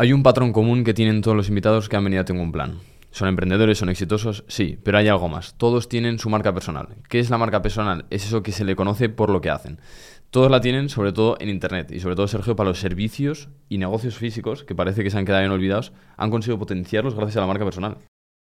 Hay un patrón común que tienen todos los invitados que han venido a Tengo un Plan. Son emprendedores, son exitosos, sí, pero hay algo más. Todos tienen su marca personal. ¿Qué es la marca personal? Es eso que se le conoce por lo que hacen. Todos la tienen, sobre todo en Internet, y sobre todo, Sergio, para los servicios y negocios físicos, que parece que se han quedado bien olvidados, han conseguido potenciarlos gracias a la marca personal.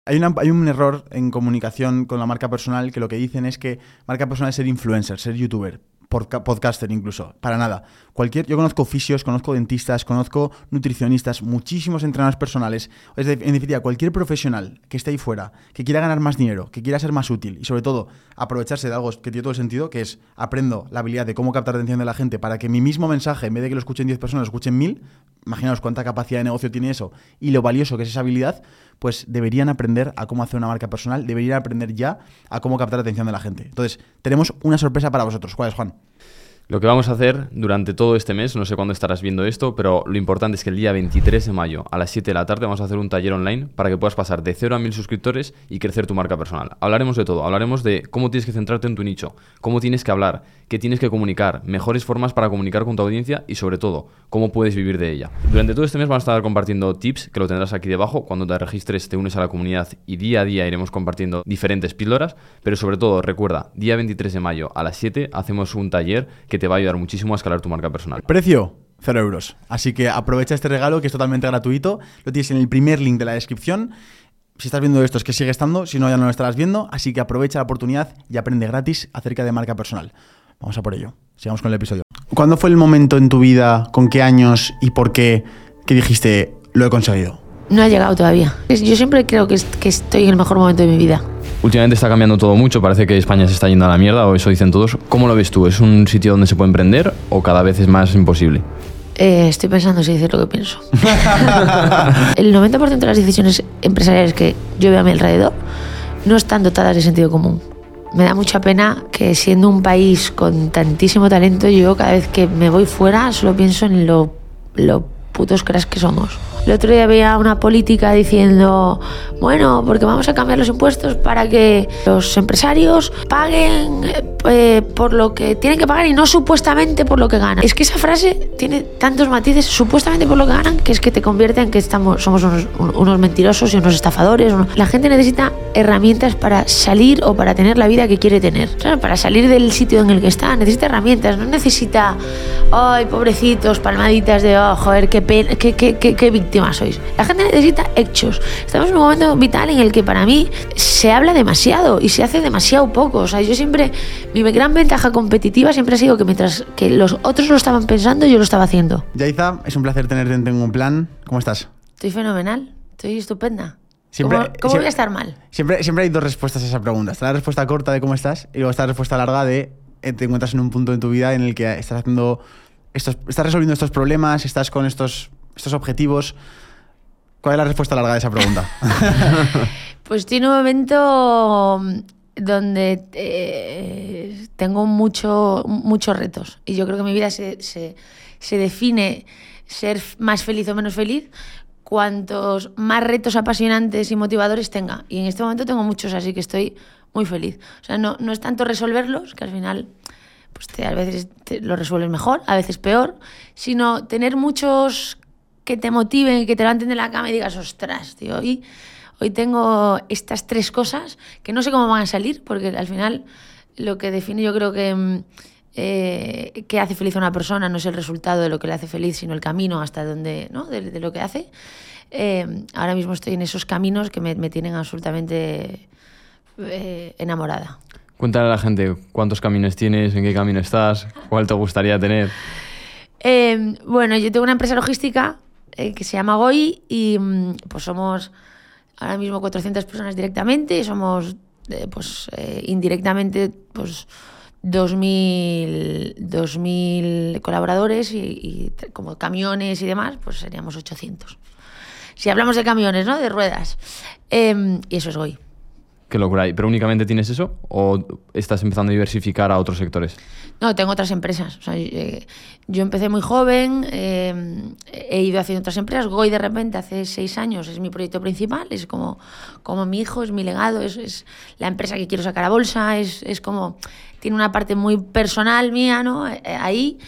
Hay, hay un error en comunicación con la marca personal que lo que dicen es que marca personal es ser influencer, ser youtuber, podcaster incluso. Para nada. Cualquier, yo conozco fisios, conozco dentistas, conozco nutricionistas, muchísimos entrenadores personales. Es de- en definitiva, cualquier profesional que esté ahí fuera, que quiera ganar más dinero, que quiera ser más útil y sobre todo aprovecharse de algo que tiene todo el sentido, que es aprendo la habilidad de cómo captar la atención de la gente para que mi mismo mensaje, en vez de que lo escuchen 10 personas, lo escuchen 1000, imaginaos cuánta capacidad de negocio tiene eso y lo valioso que es esa habilidad, pues deberían aprender a cómo hacer una marca personal, deberían aprender ya a cómo captar la atención de la gente. Entonces, tenemos una sorpresa para vosotros. ¿Cuál es, Juan? Lo que vamos a hacer durante todo este mes, no sé cuándo estarás viendo esto, pero lo importante es que el día 23 de mayo a las 7 de la tarde vamos a hacer un taller online para que puedas pasar de 0 a 1000 suscriptores y crecer tu marca personal. Hablaremos de todo, hablaremos de cómo tienes que centrarte en tu nicho, cómo tienes que hablar, qué tienes que comunicar, mejores formas para comunicar con tu audiencia y sobre todo, cómo puedes vivir de ella. Durante todo este mes vamos a estar compartiendo tips que lo tendrás aquí debajo. Cuando te registres te unes a la comunidad y día a día iremos compartiendo diferentes píldoras, pero sobre todo recuerda, día 23 de mayo a las 7 hacemos un taller que te va a ayudar muchísimo a escalar tu marca personal. Precio, 0 euros. Así que aprovecha este regalo que es totalmente gratuito. Lo tienes en el primer link de la descripción. Si estás viendo esto es que sigue estando, si no ya no lo estarás viendo. Así que aprovecha la oportunidad y aprende gratis acerca de marca personal. Vamos a por ello. Sigamos con el episodio. ¿Cuándo fue el momento en tu vida, con qué años y por qué que dijiste lo he conseguido? No ha llegado todavía. Yo siempre creo que, que estoy en el mejor momento de mi vida. Últimamente está cambiando todo mucho, parece que España se está yendo a la mierda, o eso dicen todos. ¿Cómo lo ves tú? ¿Es un sitio donde se puede emprender o cada vez es más imposible? Eh, estoy pensando si decir lo que pienso. el 90% de las decisiones empresariales que yo veo a mi alrededor no están dotadas de sentido común. Me da mucha pena que siendo un país con tantísimo talento, yo cada vez que me voy fuera solo pienso en lo, lo putos cracks que somos. El otro día veía una política diciendo, bueno, porque vamos a cambiar los impuestos para que los empresarios paguen eh, por lo que tienen que pagar y no supuestamente por lo que ganan. Es que esa frase tiene tantos matices, supuestamente por lo que ganan, que es que te convierte en que estamos, somos unos, un- unos mentirosos y unos estafadores. La gente necesita herramientas para salir o para tener la vida que quiere tener. ¿sabes? Para salir del sitio en el que está, necesita herramientas, no necesita, ay, pobrecitos, palmaditas de, oh, joder, qué, pena, qué, qué, qué, qué víctima sois. La gente necesita hechos. Estamos en un momento vital en el que para mí se habla demasiado y se hace demasiado poco. O sea, yo siempre, mi gran ventaja competitiva siempre ha sido que mientras que los otros lo estaban pensando, yo lo estaba haciendo. Yaiza, es un placer tenerte en Tengo un Plan. ¿Cómo estás? Estoy fenomenal, estoy estupenda. Siempre- ¿Cómo, cómo siempre- voy a estar mal? Siempre, siempre hay dos respuestas a esa pregunta. Está la respuesta corta de cómo estás y luego está la respuesta larga de eh, te encuentras en un punto en tu vida en el que estás haciendo estos, estás resolviendo estos problemas, estás con estos, estos objetivos. ¿Cuál es la respuesta larga de esa pregunta? Pues en un momento mm, donde eh, tengo mucho, muchos retos y yo creo que mi vida se, se- se define ser más feliz o menos feliz cuantos más retos apasionantes y motivadores tenga. Y en este momento tengo muchos, así que estoy muy feliz. O sea, no, no es tanto resolverlos, que al final pues a veces te lo resuelves mejor, a veces peor, sino tener muchos que te motiven y que te levanten de la cama y digas, ostras, tío, hoy, hoy tengo estas tres cosas que no sé cómo van a salir, porque al final lo que define yo creo que mm, eh, que hace feliz a una persona no es el resultado de lo que le hace feliz, sino el camino hasta donde, ¿no? De, de lo que hace. Eh, ahora mismo estoy en esos caminos que me, me tienen absolutamente eh, enamorada. Cuéntale a la gente cuántos caminos tienes, en qué camino estás, cuál te gustaría tener. Eh, bueno, yo tengo una empresa logística eh, que se llama GOI y mm, pues somos ahora mismo 400 personas directamente y somos eh, pues eh, indirectamente pues 2.000 2.000 colaboradores y, como camiones y demás pues seríamos 800. Si hablamos de camiones, ¿no? De ruedas. Eh, y eso es GOI. Qué locura. ¿Pero únicamente tienes eso o estás empezando a diversificar a otros sectores? No, tengo otras empresas. O sea, eh, yo empecé muy joven, eh, he ido haciendo otras empresas. Goy de repente hace seis años es mi proyecto principal, es como, como mi hijo, es mi legado, es, es la empresa que quiero sacar a bolsa, es, es como, tiene una parte muy personal mía, ¿no? Eh, ahí.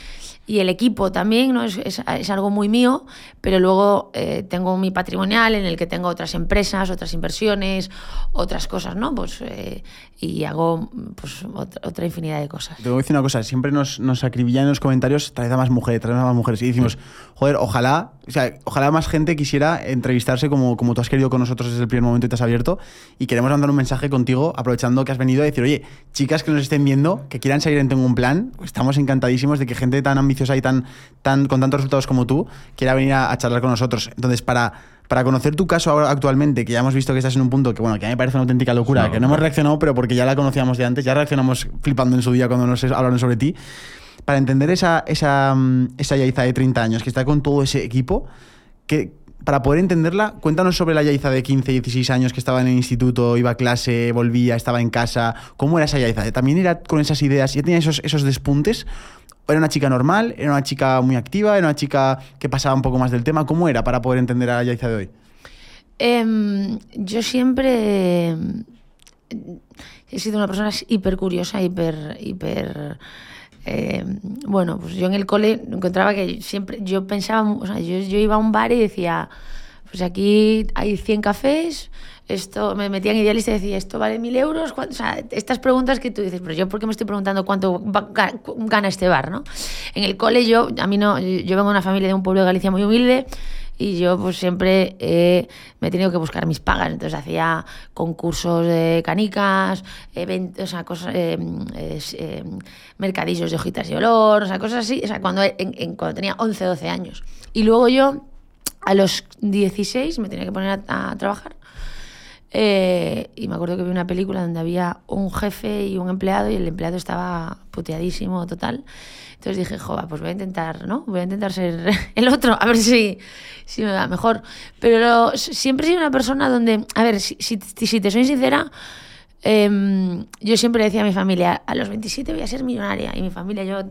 Y el equipo también, ¿no? Es, es- algo muy mío, pero luego eh, tengo mi patrimonial en el que tengo otras empresas, otras inversiones, otras cosas, ¿no? Pues, eh, y hago pues, otra, otra infinidad de cosas. Te voy a decir una cosa, siempre nos, nos acribillan en los comentarios, traed a más mujeres, traed a más mujeres. Y decimos, joder, ojalá, o sea, ojalá más gente quisiera entrevistarse como, como tú has querido con nosotros desde el primer momento y te has abierto. Y queremos mandar un mensaje contigo, aprovechando que has venido a decir, oye, chicas que nos estén viendo, que quieran salir en Tengo un Plan, estamos encantadísimos de que gente tan ambiciosa y tan, tan con tantos resultados como tú quiera venir a, a charlar con nosotros. Entonces, para, para conocer tu caso ahora actualmente, que ya hemos visto que estás en un punto que, bueno, que a mí me parece una auténtica locura, No, que no hemos reaccionado, pero porque ya la conocíamos de antes, ya reaccionamos flipando en su día cuando nos hablaron sobre ti. Para entender esa, esa, mm, esa Yaiza de 30 años que está con todo ese equipo, que, para poder entenderla, cuéntanos sobre la Yaiza de 15, 16 años que estaba en el instituto, iba a clase, volvía, estaba en casa. ¿Cómo era esa Yaiza? ¿También era con esas ideas? ¿Ya tenía esos, esos despuntes? ¿Era una chica normal? ¿Era una chica muy activa? ¿Era una chica que pasaba un poco más del tema? ¿Cómo era para poder entender a la Yaiza de hoy? Em, yo siempre em, he sido una persona hiper curiosa, hiper, hiper em, bueno, pues yo en el cole encontraba que siempre, yo pensaba, o sea, yo, yo iba a un bar y decía, pues aquí hay 100 cafés, esto, me metía en idealista y decía, esto vale mil euros, o sea, estas preguntas que tú dices, pero yo por qué me estoy preguntando cuánto gana este bar, ¿no? En el cole yo, a mí no, yo vengo de una familia de un pueblo de Galicia muy humilde, y yo pues siempre eh, me he tenido que buscar mis pagas. Entonces hacía concursos de canicas, eventos, o sea, cosas, eh, eh, mercadillos de hojitas y olor, o sea, cosas así, o sea, cuando, en- cuando tenía 11, 12 años. Y luego yo, a los 16, me tenía que poner a, a trabajar. Eh, y me acuerdo que vi una película donde había un jefe y un empleado y el empleado estaba puteadísimo total. Entonces dije, joder, pues voy a intentar, ¿no? Voy a intentar ser el otro, a ver si, si me va mejor. Pero siempre he sido una persona donde, a ver, si, si, si te soy sincera, em, yo siempre decía a mi familia, a los 27 voy a ser millonaria. Y mi familia, yo,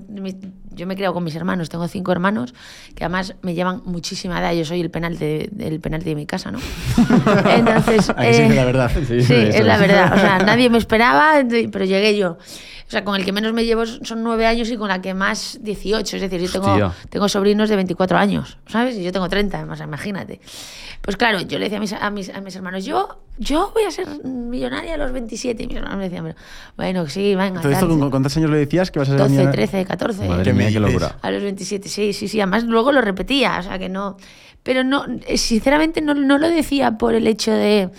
yo me he criado con mis hermanos, tengo cinco hermanos que además me llevan muchísima edad. Yo soy el penalti, de- el penalti de mi casa, ¿no? Entonces, Ahí sí eh, que la verdad. Sí, Sí, es la es. verdad. O sea, nadie me esperaba, pero llegué yo. O sea, con el que menos me llevo son nueve años y con la que más 18. Es decir, yo tengo, Hostia. tengo sobrinos de 24 años, ¿sabes? Y yo tengo 30, además, imagínate. Pues claro, yo le decía a mis, a mis, a mis hermanos, yo, yo voy a ser millonaria a los 27. Y mis hermanos me decían, "Pero, bueno, sí, venga. Todo esto, tal". ¿con cuántos años le decías que vas a ser 12, millonaria? 13, 14. Madre ¿Qué me mía, qué locura. A los 27, sí, sí, sí. Además, luego lo repetía, o sea que no. Pero no, sinceramente, no, no lo decía por el hecho de,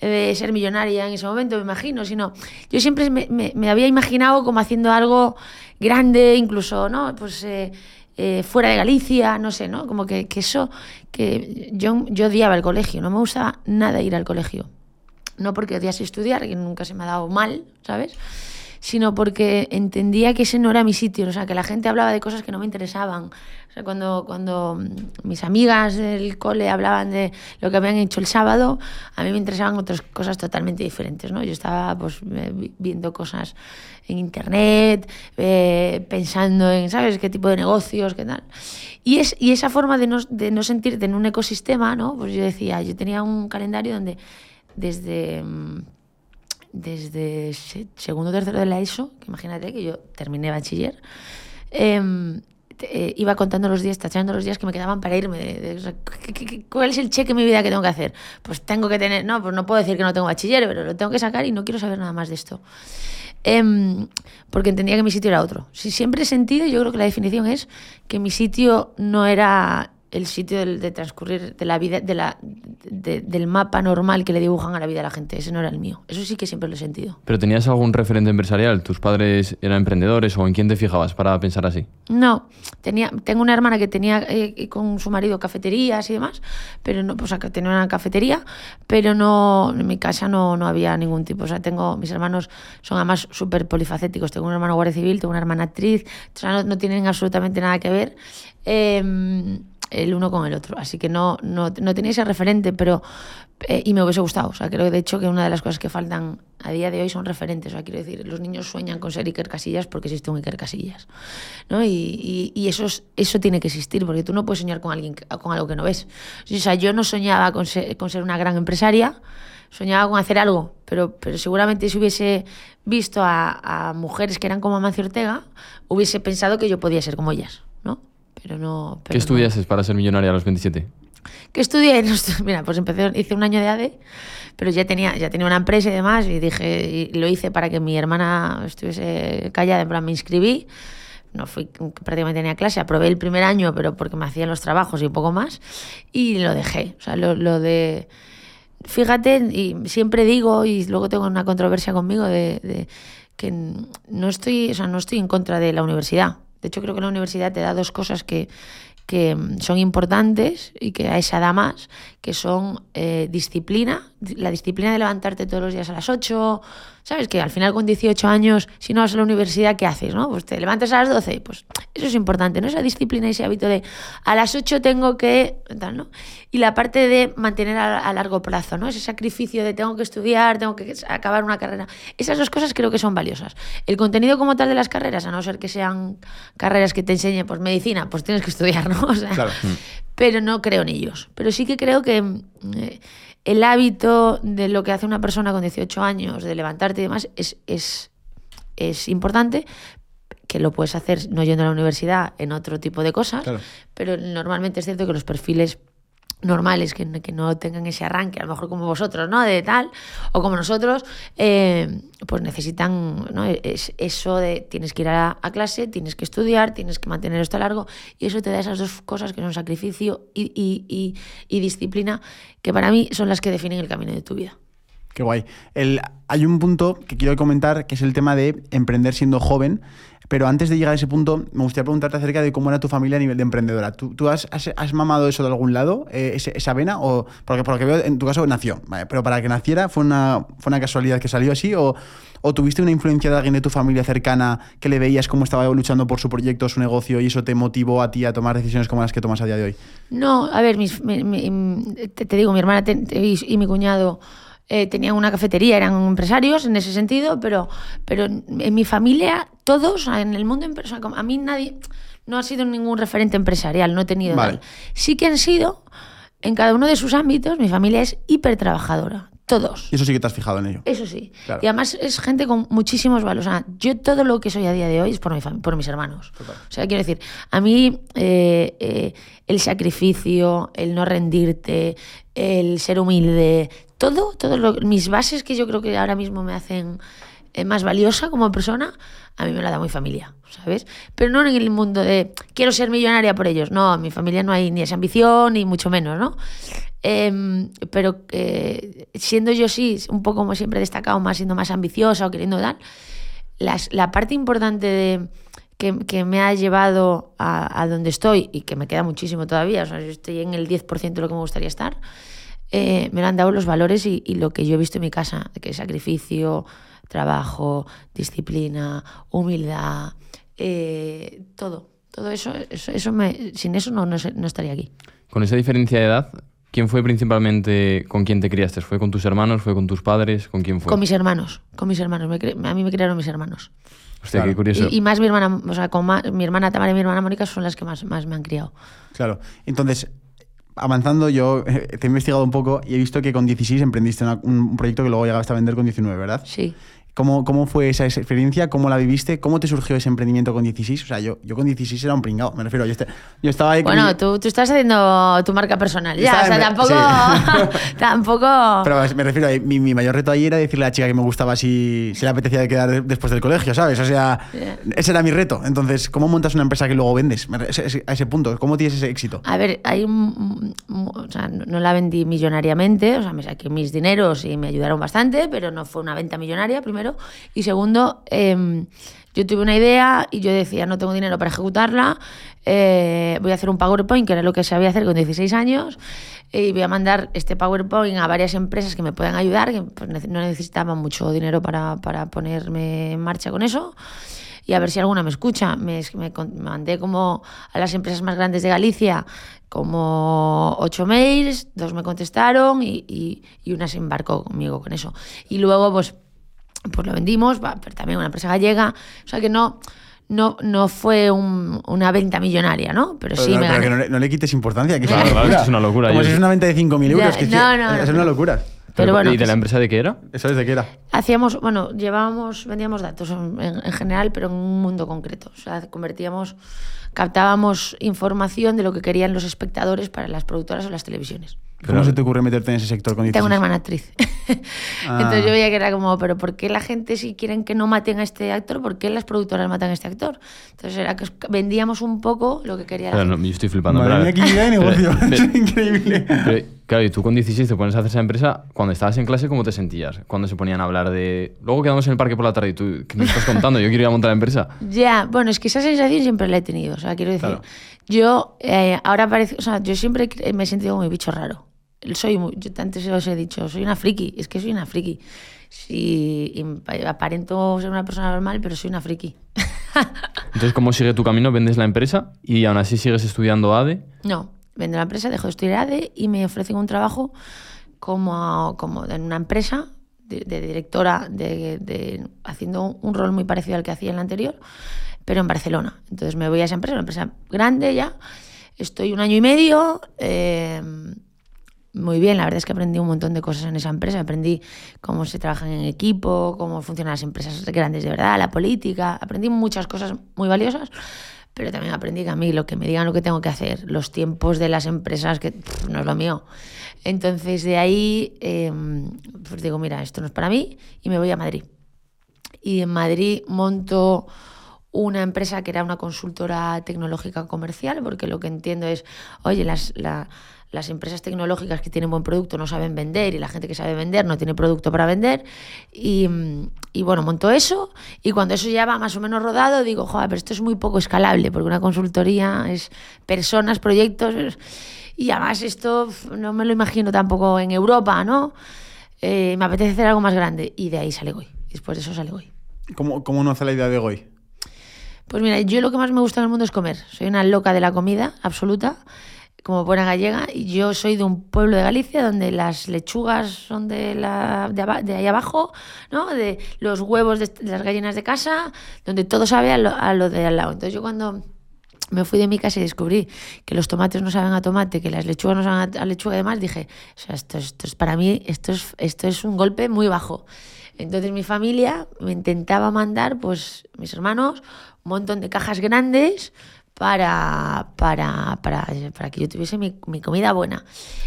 de ser millonaria en ese momento, me imagino, sino yo siempre me, me- me había imaginado como haciendo algo grande, incluso, ¿no? Pues. eh, eh, fuera de Galicia, no sé, ¿no? Como que, que eso, que yo, yo odiaba el colegio, no me gustaba nada ir al colegio no porque odiase estudiar, que nunca se me ha dado mal, ¿sabes? Sino porque entendía que ese no era mi sitio, o sea, que la gente hablaba de cosas que no me interesaban. O sea, cuando, cuando mm, mis amigas del cole hablaban de lo que habían hecho el sábado, a mí me interesaban otras cosas totalmente diferentes, ¿no? Yo estaba pues vi- viendo cosas en internet, eh, pensando en, ¿sabes?, qué tipo de negocios, qué tal. Y, es, y esa forma de no, de no sentirte en un ecosistema, ¿no? Pues yo decía, yo tenía un calendario donde desde, mm, desde se- segundo o tercero de la ESO, imagínate que yo terminé bachiller, em, eh, iba contando los días, tachando los días que me quedaban para irme. de- de- o sea, ¿qué- qué- qué- ¿Cuál es el cheque en mi vida que tengo que hacer? Pues tengo que tener, no, pues no puedo decir que no tengo bachiller, pero lo tengo que sacar y no quiero saber nada más de esto. Em, porque entendía que mi sitio era otro. Si siempre he sentido, yo creo que la definición es que mi sitio no era el sitio del- de, transcurrir de la vida, de la, de- del mapa normal que le dibujan a la vida a la gente. Ese no era el mío. Eso sí que siempre lo he sentido. ¿Pero tenías algún referente empresarial? ¿Tus padres eran emprendedores o en quién te fijabas para pensar así? No, tenía, tengo una hermana que tenía eh, con su marido cafeterías y demás, pero no, o sea, que tenía una cafetería, pero no, en mi casa no, no había ningún tipo. O sea, tengo, mis hermanos son además súper polifacéticos. Tengo un hermano guardia civil, tengo una hermana actriz, o sea, no, no tienen absolutamente nada que ver. eh, el uno con el otro, así que no, no, no tenía ese referente, pero eh, y me hubiese gustado, o sea, creo de hecho que una de las cosas que faltan a día de hoy son referentes, o sea, quiero decir, los niños sueñan con ser Iker Casillas porque existe un Iker Casillas, ¿no? Y, y, eso, es- eso tiene que existir, porque tú no puedes soñar con, alguien, con algo que no ves. O sea, yo no soñaba con ser, con ser una gran empresaria, soñaba con hacer algo, pero, pero seguramente si hubiese visto a, a mujeres que eran como Amancio Ortega, hubiese pensado que yo podía ser como ellas. Pero no... pero ¿Qué no. estudiases para ser millonaria a los 27? ¿Qué estudié? No estu- Mira, pues empecé, hice un año de ADE, pero ya tenía, ya tenía una empresa y demás, y dije, y lo hice para que mi hermana estuviese callada, en plan, me inscribí, no fui, prácticamente tenía clase, aprobé el primer año, pero porque me hacían los trabajos y un poco más, y lo dejé. O sea, lo, lo de... Fíjate, y siempre digo, y luego tengo una controversia conmigo, de, de que no estoy, o sea, no estoy en contra de la universidad. De hecho, creo que la universidad te da dos cosas que, que mm, son importantes y que a esa da más, que son eh, disciplina, la disciplina de levantarte todos los días a las 8, ¿sabes? Que al final con 18 años, si no vas a la universidad, ¿qué haces? ¿no? Pues te levantas a las 12, pues eso es importante, ¿no? Esa disciplina y ese hábito de a las 8 tengo que... Tal, ¿no? Y la parte de mantener a, a largo plazo, ¿no? Ese sacrificio de tengo que estudiar, tengo que acabar una carrera. Esas dos cosas creo que son valiosas. El contenido como tal de las carreras, a no ser que sean carreras que te enseñen, pues medicina, pues tienes que estudiar, ¿no? O sea, Claro. pero no creo en ellos. Pero sí que creo que eh, el hábito de lo que hace una persona con 18 años, de levantarte y demás, es, es, es importante, que lo puedes hacer no yendo a la universidad en otro tipo de cosas, Claro. pero normalmente es cierto que los perfiles normales que, que no tengan ese arranque, a lo mejor como vosotros, ¿no? De tal, o como nosotros, eh, pues necesitan, ¿no? Es, eso de tienes que ir a, a clase, tienes que estudiar, tienes que mantener esto a largo, y eso te da esas dos cosas que son sacrificio y, y- y- y disciplina, que para mí son las que definen el camino de tu vida. Qué guay. El, hay un punto que quiero comentar que es el tema de emprender siendo joven. Pero antes de llegar a ese punto, me gustaría preguntarte acerca de cómo era tu familia a nivel de emprendedora. ¿Tú, has, has- mamado eso de algún lado, eh, ese- esa vena? O, porque por lo que veo, en tu caso nació, pero para que naciera, ¿fue una, ¿fue una casualidad que salió así? O, ¿O tuviste una influencia de alguien de tu familia cercana que le veías cómo estaba luchando por su proyecto, su negocio, y eso te motivó a ti a tomar decisiones como las que tomas a día de hoy? No, a ver, mi- te, digo, mi hermana y mi cuñado eh, tenían una cafetería, eran empresarios en ese sentido, pero, pero en mi familia, todos, en el mundo empresarial, a mí nadie, no ha sido ningún referente empresarial, no he tenido Vale. tal. Sí que han sido, en cada uno de sus ámbitos, mi familia es hiper trabajadora, todos. Y eso sí que te has fijado en ello. Eso sí. Claro. Y además es gente con muchísimos valores. O sea, yo todo lo que soy a día de hoy es por, mi por mis hermanos. O sea, quiero decir, a mí eh, eh, el sacrificio, el no rendirte, el ser humilde, todo, lo- mis bases que yo creo que ahora mismo me hacen eh, más valiosa como persona, a mí me la da mi familia, ¿sabes? Pero no en el mundo de quiero ser millonaria por ellos. No, en mi familia no hay ni esa ambición, ni mucho menos, ¿no? Em, pero eh, siendo yo sí, un poco como siempre he destacado, más siendo más ambiciosa o queriendo dar, las- la parte importante de, que, que me ha llevado a, a donde estoy y que me queda muchísimo todavía, o sea, yo estoy en el 10% de lo que me gustaría estar, eh, me lo han dado los valores y, y lo que yo he visto en mi casa, que es sacrificio, trabajo, disciplina, humildad, eh, todo. Todo eso, eso, eso me, sin eso no, no, estaría aquí. Con esa diferencia de edad, ¿quién fue principalmente con quien te criaste? ¿Fue con tus hermanos? ¿Fue con tus padres? ¿Con quién fue? Con mis hermanos, con mis hermanos. me a mí me criaron mis hermanos. Hostia, Claro. qué curioso. Y, y más mi hermana, o sea, con ma- mi hermana Tamara y mi hermana Mónica son las que más, más me han criado. Claro. Entonces, avanzando, yo eh, te he investigado un poco y he visto que con 16 emprendiste una- un proyecto que luego llegaste a vender con 19, ¿verdad? Sí. ¿Cómo, ¿Cómo fue esa experiencia? ¿Cómo la viviste? ¿Cómo te surgió ese emprendimiento con 16? O sea, yo, yo con 16 era un pringado, me refiero. Yo, este- yo estaba ahí mi- Bueno, tú, tú estás haciendo tu marca personal. Ya, o sea, en- tampoco. tampoco. Pero me refiero, a- mi, mi mayor reto ahí era decirle a la chica que me gustaba si, si le apetecía de quedar de- después del colegio, ¿sabes? O sea, Yeah. ese era mi reto. Entonces, ¿cómo montas una empresa que luego vendes? A ese punto, ¿cómo tienes ese éxito? A ver, hay un, o sea, no la vendí millonariamente, o sea, me saqué mis dineros y me ayudaron bastante, pero no fue una venta millonaria, primero. Y segundo, em, yo tuve una idea y yo decía, no tengo dinero para ejecutarla, eh, voy a hacer un PowerPoint, que era lo que sabía hacer con 16 años, y voy a mandar este PowerPoint a varias empresas que me puedan ayudar, que pues, no necesitaban mucho dinero para, para ponerme en marcha con eso y a ver si alguna me escucha. Me, me me mandé como a las empresas más grandes de Galicia como ocho mails, dos me contestaron y, y, y una se embarcó conmigo con eso. Y luego pues, pues lo vendimos, pero también una empresa gallega, o sea que no... No, no fue un- una venta millonaria, ¿no? Pero, sí no, me pero gané. que no, le, no le quites importancia, que es una claro, locura. es una locura, Como yo si es una venta de 5.000 euros, Ya, que es, no, no, es no, una locura. Pero bueno, ¿Y de que la empresa de qué era? ¿Sabes de qué era? Hacíamos, bueno, llevábamos, vendíamos datos en general, pero en un mundo concreto. O sea, convertíamos, captábamos información de lo que querían los espectadores para las productoras o las televisiones. ¿Cómo se te ocurre meterte en ese sector con 16? Tengo una hermana actriz. Ah. Entonces yo veía que era como, pero ¿por qué la gente si quieren que no maten a este actor? ¿Por qué las productoras matan a este actor? Entonces era que vendíamos un poco lo que quería la Pero no, gente. yo estoy flipando. Madre mía, qué idea de negocio. Pero- es increíble. pero, claro, y tú con 16 te pones a hacer esa empresa. Cuando estabas en clase, ¿cómo te sentías? Cuando se ponían a hablar de. Luego quedamos en el parque por la tarde y tú, ¿qué me estás contando? Yo quiero ir a montar la empresa. Ya, bueno, es que esa sensación siempre la he tenido. O sea, quiero decir, Claro. yo eh, ahora parece, o sea, yo siempre me he sentido como mi bicho raro. Soy muy, yo antes os he dicho, soy una friki, es que soy una friki. Sí, aparento ser una persona normal, pero soy una friki. Entonces, ¿cómo sigue tu camino? ¿Vendes la empresa y aún así sigues estudiando ADE? No, vendo la empresa, dejo de estudiar ADE y me ofrecen un trabajo como, como en una empresa de, de directora, de, de- haciendo un rol muy parecido al que hacía en la anterior, pero en Barcelona. Entonces me voy a esa empresa, una empresa grande ya. Estoy un año y medio. eh, muy bien, la verdad es que aprendí un montón de cosas en esa empresa. Aprendí cómo se trabajan en equipo, cómo funcionan las empresas grandes de verdad, la política. Aprendí muchas cosas muy valiosas, pero también aprendí que a mí lo que me digan lo que tengo que hacer, los tiempos de las empresas, que no es lo mío. Entonces de ahí, eh, pues digo, mira, esto no es para mí y me voy a Madrid. Y en Madrid monto una empresa que era una consultora tecnológica comercial, porque lo que entiendo es, oye, las, la- las empresas tecnológicas que tienen buen producto no saben vender y la gente que sabe vender no tiene producto para vender. Y, y bueno, monto eso y cuando eso ya va más o menos rodado, digo, joder, pero esto es muy poco escalable, porque una consultoría es personas, proyectos, y además esto no me lo imagino tampoco en Europa, ¿no? Eh, me apetece hacer algo más grande y de ahí sale Goy. Después de eso sale Goy. ¿Cómo, ¿Cómo nace la idea de Goy? Pues mira, yo lo que más me gusta en el mundo es comer. Soy una loca de la comida, absoluta, como buena gallega. Yo soy de un pueblo de Galicia donde las lechugas son de, la, de, de ahí abajo, ¿no? De los huevos de, de las gallinas de casa, donde todo sabe a lo, a lo de al lado. Entonces yo cuando me fui de mi casa y descubrí que los tomates no saben a tomate, que las lechugas no saben a lechuga y demás, dije, o sea, esto, esto es para mí, esto es, esto es un golpe muy bajo. Entonces mi familia me intentaba mandar, pues mis hermanos, un montón de cajas grandes para, para, para, para que yo tuviese mi, mi comida buena.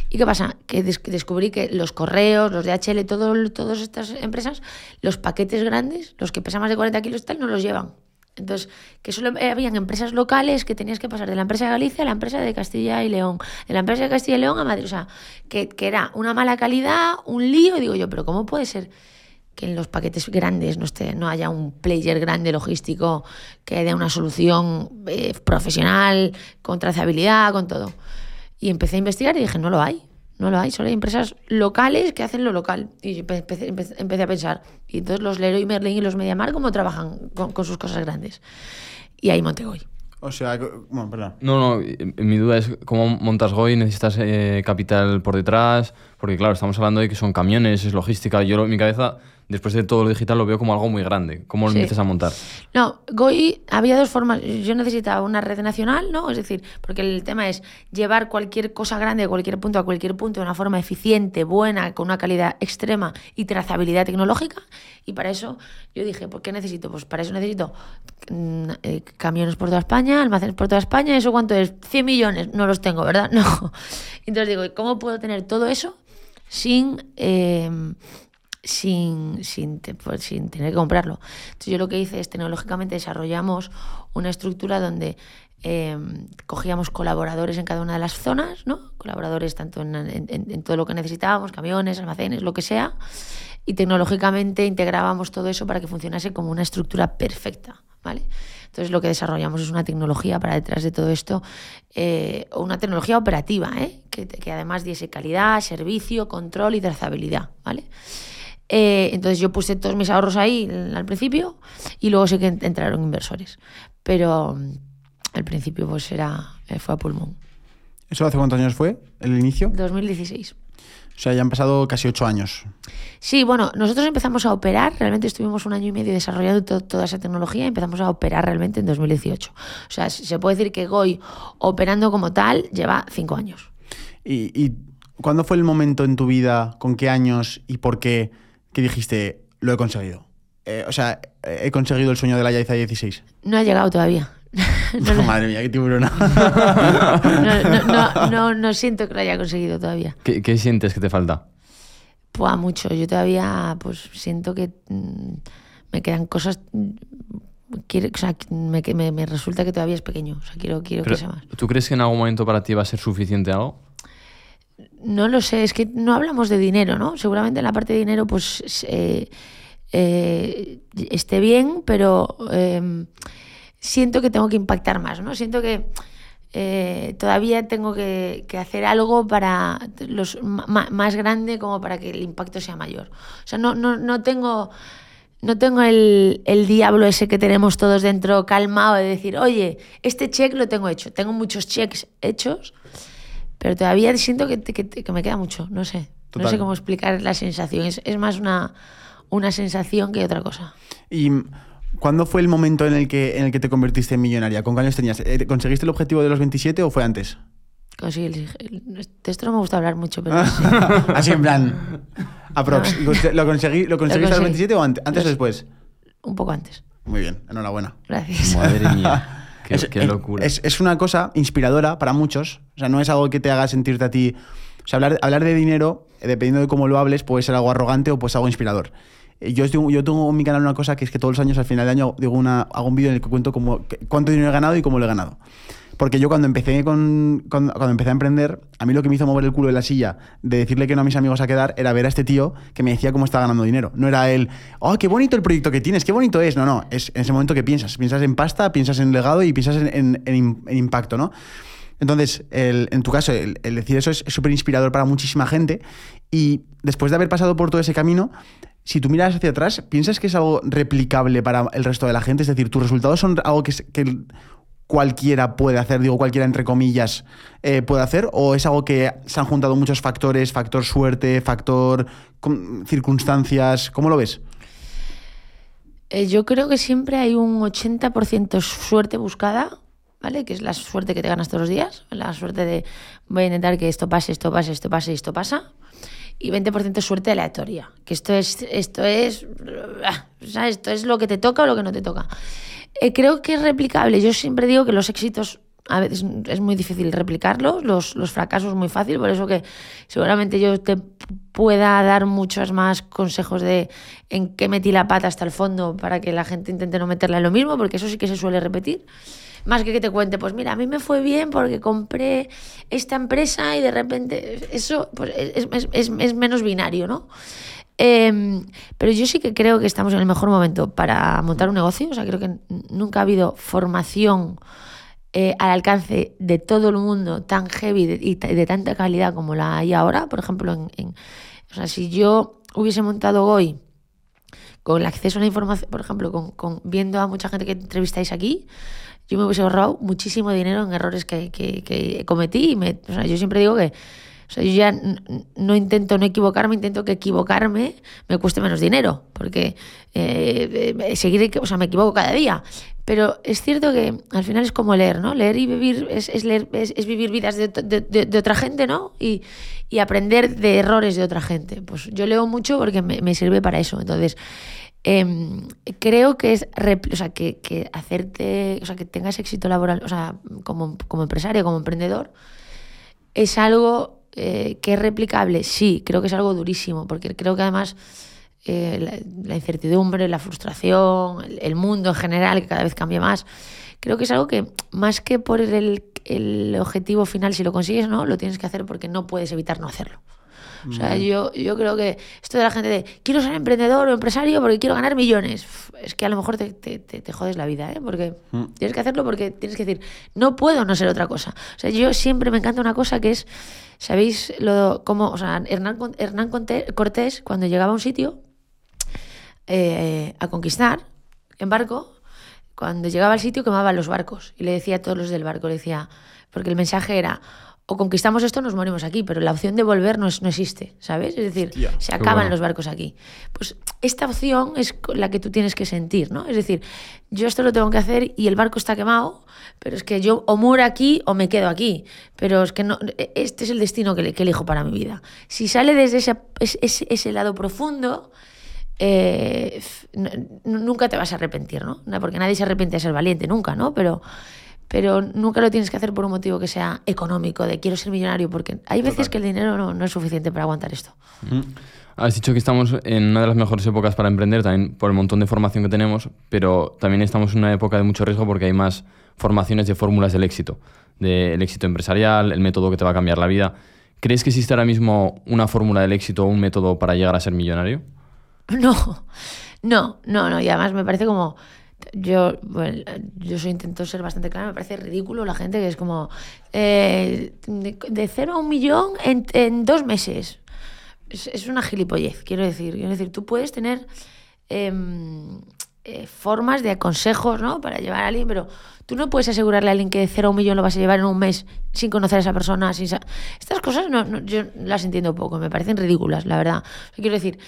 ¿Y qué pasa? Que des- descubrí que los correos, los DHL, todo, todas estas empresas, los paquetes grandes, los que pesan más de 40 kilos tal, no los llevan. Entonces, que solo habían empresas locales que tenías que pasar de la empresa de Galicia a la empresa de Castilla y León, de la empresa de Castilla y León a Madrid. O sea, que, que era una mala calidad, un lío. Y digo yo, pero ¿cómo puede ser que en los paquetes grandes no, esté, no haya un player grande logístico que dé una solución eh, profesional, con trazabilidad, con todo? Y empecé a investigar y dije, no lo hay. No lo hay, solo hay empresas locales que hacen lo local. Y empecé, empecé- empecé a pensar, y entonces los Leroy Merlin y los Mediamar, ¿cómo trabajan con, con sus cosas grandes? Y ahí monté Goy. O sea, bueno, perdón. No, no, mi duda es cómo montas Goy, necesitas eh, capital por detrás, porque claro, estamos hablando de que son camiones, es logística. Yo en mi cabeza, después de todo lo digital, lo veo como algo muy grande. ¿Cómo lo Sí. empiezas a montar? No, Goy había dos formas. Yo necesitaba una red nacional, ¿no? Es decir, porque el tema es llevar cualquier cosa grande de cualquier punto a cualquier punto de una forma eficiente, buena, con una calidad extrema y trazabilidad tecnológica. Y para eso yo dije, ¿por qué necesito? Pues para eso necesito mm, eh, camiones por toda España, almacenes por toda España. ¿Eso cuánto es? 100 millones. No los tengo, ¿verdad? No. Entonces digo, ¿cómo puedo tener todo eso sin... eh, sin, sin, pues, sin tener que comprarlo. Entonces yo lo que hice es tecnológicamente desarrollamos una estructura donde eh, cogíamos colaboradores en cada una de las zonas, ¿no? colaboradores tanto en, todo lo que necesitábamos, camiones, almacenes, lo que sea, y tecnológicamente integrábamos todo eso para que funcionase como una estructura perfecta. ¿vale? Entonces lo que desarrollamos es una tecnología para detrás de todo esto, eh, una tecnología operativa, ¿eh? que, que además diese calidad, servicio, control y trazabilidad. ¿vale? Eh, entonces yo puse todos mis ahorros ahí al principio y luego sí que en- entraron inversores. Pero mm, al principio pues era, eh, fue a pulmón. ¿Eso hace cuántos años fue? ¿El inicio? 2016. O sea, ya han pasado casi ocho años. Sí, bueno, nosotros empezamos a operar, realmente estuvimos un año y medio desarrollando to- toda esa tecnología y empezamos a operar realmente en 2018. O sea, se se puede decir que Goy operando como tal lleva cinco años. Y, y ¿cuándo fue el momento en tu vida, con qué años y por qué que dijiste, lo he conseguido? Eh, o sea, he conseguido el sueño de la Yaiza 16. No ha llegado todavía. No, Madre mía, qué tiburona. No, no, no, no, no siento que lo haya conseguido todavía. ¿Qué, qué sientes que te falta? Pues mucho. Yo todavía pues siento que mm, me quedan cosas. quiero- o sea, me, me- me resulta que todavía es pequeño. O sea, quiero, quiero Pero, que sea más. ¿Tú crees que en algún momento para ti va a ser suficiente algo? No lo sé, es que no hablamos de dinero, ¿no? Seguramente en la parte de dinero, pues eh, eh, esté bien, pero eh, siento que tengo que impactar más, ¿no? Siento que eh, todavía tengo que, hacer algo para los más grande como para que el impacto sea mayor. O sea, no, no, no tengo. No tengo el, el diablo ese que tenemos todos dentro calmado de decir, oye, este check lo tengo hecho. Tengo muchos checks hechos, pero todavía siento que, que- que me queda mucho. No sé. No Total. sé cómo explicar la sensación. Es, es más una, una sensación que otra cosa. ¿Y cuándo fue el momento en el que, en el que te convertiste en millonaria? ¿Con qué años tenías? Eh, ¿Conseguiste el objetivo de los 27 o fue antes? Conseguí el- el- de esto no me gusta hablar mucho, pero sí. Así en plan. Aprox. ¿Lo, conseguí, ¿Lo conseguiste a los conseguí. 27 o ante- antes o después? un poco antes. Muy bien, enhorabuena. Gracias. Madre mía. Qué, es, qué locura. Es, es una cosa inspiradora para muchos. O sea, no es algo que te haga sentirte a ti. O sea, hablar, hablar de dinero, eh, dependiendo de cómo lo hables, puede ser algo arrogante o puede ser algo inspirador. Eh, Yo, estoy- yo tengo en mi canal una cosa que es que todos los años, al final del año, digo una, hago un vídeo en el que cuento cómo, cuánto dinero he ganado y cómo lo he ganado. Porque yo cuando empecé, con, cuando, empecé a emprender, a mí lo que me hizo mover el culo de la silla de decirle que no a mis amigos a quedar era ver a este tío que me decía cómo estaba ganando dinero. No era él, oh, qué bonito el proyecto que tienes, qué bonito es. No, no, es en ese momento que piensas. Piensas en pasta, piensas en legado y piensas en, en- en im- en impacto, ¿no? Entonces, el- en tu caso, el, decir eso es súper inspirador para muchísima gente. Y después de haber pasado por todo ese camino, si tú miras hacia atrás, ¿piensas que es algo replicable para el resto de la gente? Es decir, ¿tus resultados son algo que cualquiera puede hacer, digo cualquiera entre comillas, eh, puede hacer? ¿O es algo que se han juntado muchos factores, factor suerte, factor circunstancias? ¿Cómo lo ves? Eh, yo creo que siempre hay un 80% suerte buscada, ¿vale? Que es la suerte que te ganas todos los días, la suerte de voy a intentar que esto pase, esto pase, esto pase esto pasa. Y 20% suerte aleatoria, que esto es, esto es, ah, ¿sabes? Esto es lo que te toca o lo que no te toca. Eh, creo que es replicable. Yo siempre digo que los éxitos a veces es muy difícil replicarlos, los, los fracasos muy fácil, por eso que seguramente yo te pueda dar muchos más consejos de en qué metí la pata hasta el fondo para que la gente intente no meterla en lo mismo, porque eso sí que se suele repetir. Más que que te cuente, pues mira, a mí me fue bien porque compré esta empresa y de repente eso pues, es, es- es- es menos binario, ¿no? Eh, pero yo sí que creo que estamos en el mejor momento para montar un negocio. O sea, creo que nunca ha habido formación eh, al alcance de todo el mundo tan heavy y de tanta calidad como la hay ahora. Por ejemplo, en, o sea, si yo hubiese montado hoy con el acceso a la información, por ejemplo, con, viendo a mucha gente que entrevistáis aquí, yo me hubiese ahorrado muchísimo dinero en errores que, cometí. Y me- yo siempre digo que o sea, yo ya no intento no equivocarme, intento que equivocarme me cueste menos dinero, porque eh, eh, seguir, o sea, me equivoco cada día. Pero es cierto que al final es como leer, ¿no? Leer y vivir es, es leer, es, vivir vidas de, de- de- de otra gente, ¿no? Y, y aprender de errores de otra gente. Pues yo leo mucho porque me, me sirve para eso. Entonces, em, creo que es o sea, que, que hacerte, o sea, que tengas éxito laboral, o sea, como, como empresario, como emprendedor, es algo eh, que es replicable. Sí, creo que es algo durísimo, porque creo que además eh, la, incertidumbre, la frustración, el, el mundo en general, que cada vez cambia más, creo que es algo que más que por el, el objetivo final, si lo consigues, ¿no? Lo tienes que hacer porque no puedes evitar no hacerlo. O sea, yo, yo creo que esto de la gente de quiero ser emprendedor o empresario porque quiero ganar millones, es que a lo mejor te, te, te- te jodes la vida, ¿eh? Porque tienes que hacerlo porque tienes que decir, no puedo no ser otra cosa. O sea, yo siempre me encanta una cosa que es, ¿sabéis? Lo, como, o sea, Hernán, Hernán Cortés, cuando llegaba a un sitio eh, a conquistar en barco, cuando llegaba al sitio quemaba los barcos y le decía a todos los del barco, le decía, porque el mensaje era, o conquistamos esto, nos morimos aquí, pero la opción de volver no, es- no existe, ¿sabes? Es decir, Hostia, se acaban bueno. los barcos aquí. Pues esta opción es la que tú tienes que sentir, ¿no? Es decir, yo esto lo tengo que hacer y el barco está quemado, pero es que yo o muero aquí o me quedo aquí. Pero es que no, este es el destino que, que elijo para mi vida. Si sale desde ese, ese, lado profundo, eh, nunca te vas a arrepentir, ¿no? No, Porque nadie se arrepiente de ser valiente, nunca, ¿no? Pero, pero nunca lo tienes que hacer por un motivo que sea económico, de quiero ser millonario, porque hay veces que el dinero no, no es suficiente para aguantar esto. Has dicho que estamos en una de las mejores épocas para emprender, también por el montón de formación que tenemos, pero también estamos en una época de mucho riesgo porque hay más formaciones de fórmulas del éxito, del éxito empresarial, el método que te va a cambiar la vida. ¿Crees que existe ahora mismo una fórmula del éxito o un método para llegar a ser millonario? No, no, no, no. Y además me parece como. Yo, bueno, yo soy, intento ser bastante clara, me parece ridículo la gente que es como. eh, de, cero a un millón en, en dos meses. Es, una gilipollez, quiero decir. Quiero decir, tú puedes tener. em, eh, formas de consejos, ¿no? Para llevar a alguien, pero tú no puedes asegurarle a alguien que de cero a un millón lo vas a llevar en un mes sin conocer a esa persona. Sin Estas cosas no, no- yo las entiendo poco, me parecen ridículas, la verdad. Quiero decir,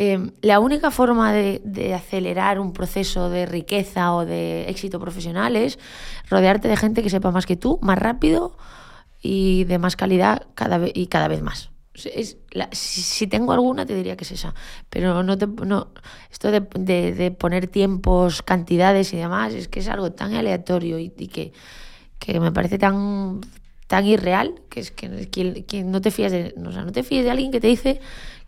eh, la única forma de, de acelerar un proceso de riqueza o de éxito profesional es rodearte de gente que sepa más que tú, más rápido y de más calidad cada vez, y cada vez más. Es la- si, si tengo alguna, te diría que es esa. Pero no te, no, esto de, de- de poner tiempos, cantidades y demás, es que es algo tan aleatorio y, y que, que me parece tan, tan irreal que es que, que- que no te fías de, o sea, no te fíes de alguien que te dice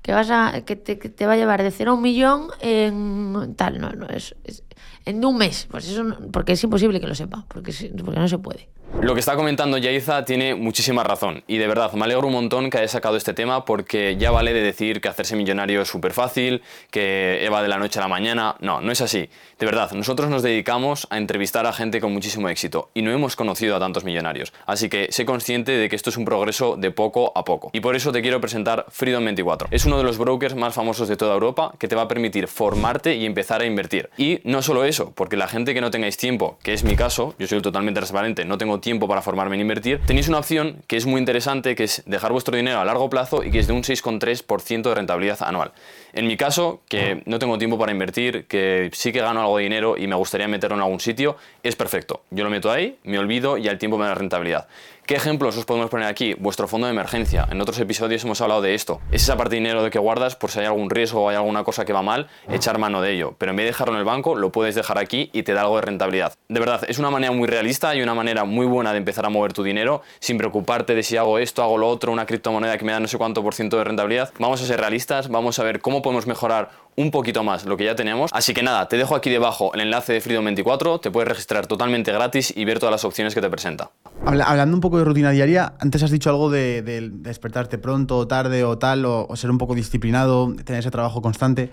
que vas a que te, que te va a llevar de cero a un millón en tal, no, no, es, es- en un mes. Pues eso no- porque es imposible que lo sepa, porque, porque no se puede. Lo que está comentando Yaiza tiene muchísima razón y de verdad me alegro un montón que haya sacado este tema porque ya vale de decir que hacerse millonario es súper fácil, que va de la noche a la mañana. No, no es así. De verdad, nosotros nos dedicamos a entrevistar a gente con muchísimo éxito y no hemos conocido a tantos millonarios. Así que sé consciente de que esto es un progreso de poco a poco. Y por eso te quiero presentar Freedom24. Es uno de los brokers más famosos de toda Europa que te va a permitir formarte y empezar a invertir. Y no solo eso, porque la gente que no tengáis tiempo, que es mi caso, yo soy totalmente transparente, no tengo tiempo para formarme en invertir, tenéis una opción que es muy interesante, que es dejar vuestro dinero a largo plazo y que es de un 6,3% de rentabilidad anual. En mi caso, que no tengo tiempo para invertir, que sí que gano algo de dinero y me gustaría meterlo en algún sitio, es perfecto. Yo lo meto ahí, me olvido y al tiempo me da rentabilidad. ¿Qué ejemplos os podemos poner aquí? Vuestro fondo de emergencia. En otros episodios hemos hablado de esto. Es esa parte de dinero de que guardas por si hay algún riesgo o hay alguna cosa que va mal, echar mano de ello. Pero en vez de dejarlo en el banco, lo puedes dejar aquí y te da algo de rentabilidad. De verdad, es una manera muy realista y una manera muy buena de empezar a mover tu dinero sin preocuparte de si hago esto, hago lo otro, una criptomoneda que me da no sé cuánto por ciento de rentabilidad. Vamos a ser realistas, vamos a ver cómo podemos mejorar un poquito más lo que ya tenemos. Así que nada, te dejo aquí debajo el enlace de Freedom24, te puedes registrar totalmente gratis y ver todas las opciones que te presenta. Habla- hablando un poco de rutina diaria, antes has dicho algo de, de despertarte pronto o tarde o tal, o, o ser un poco disciplinado, tener ese trabajo constante.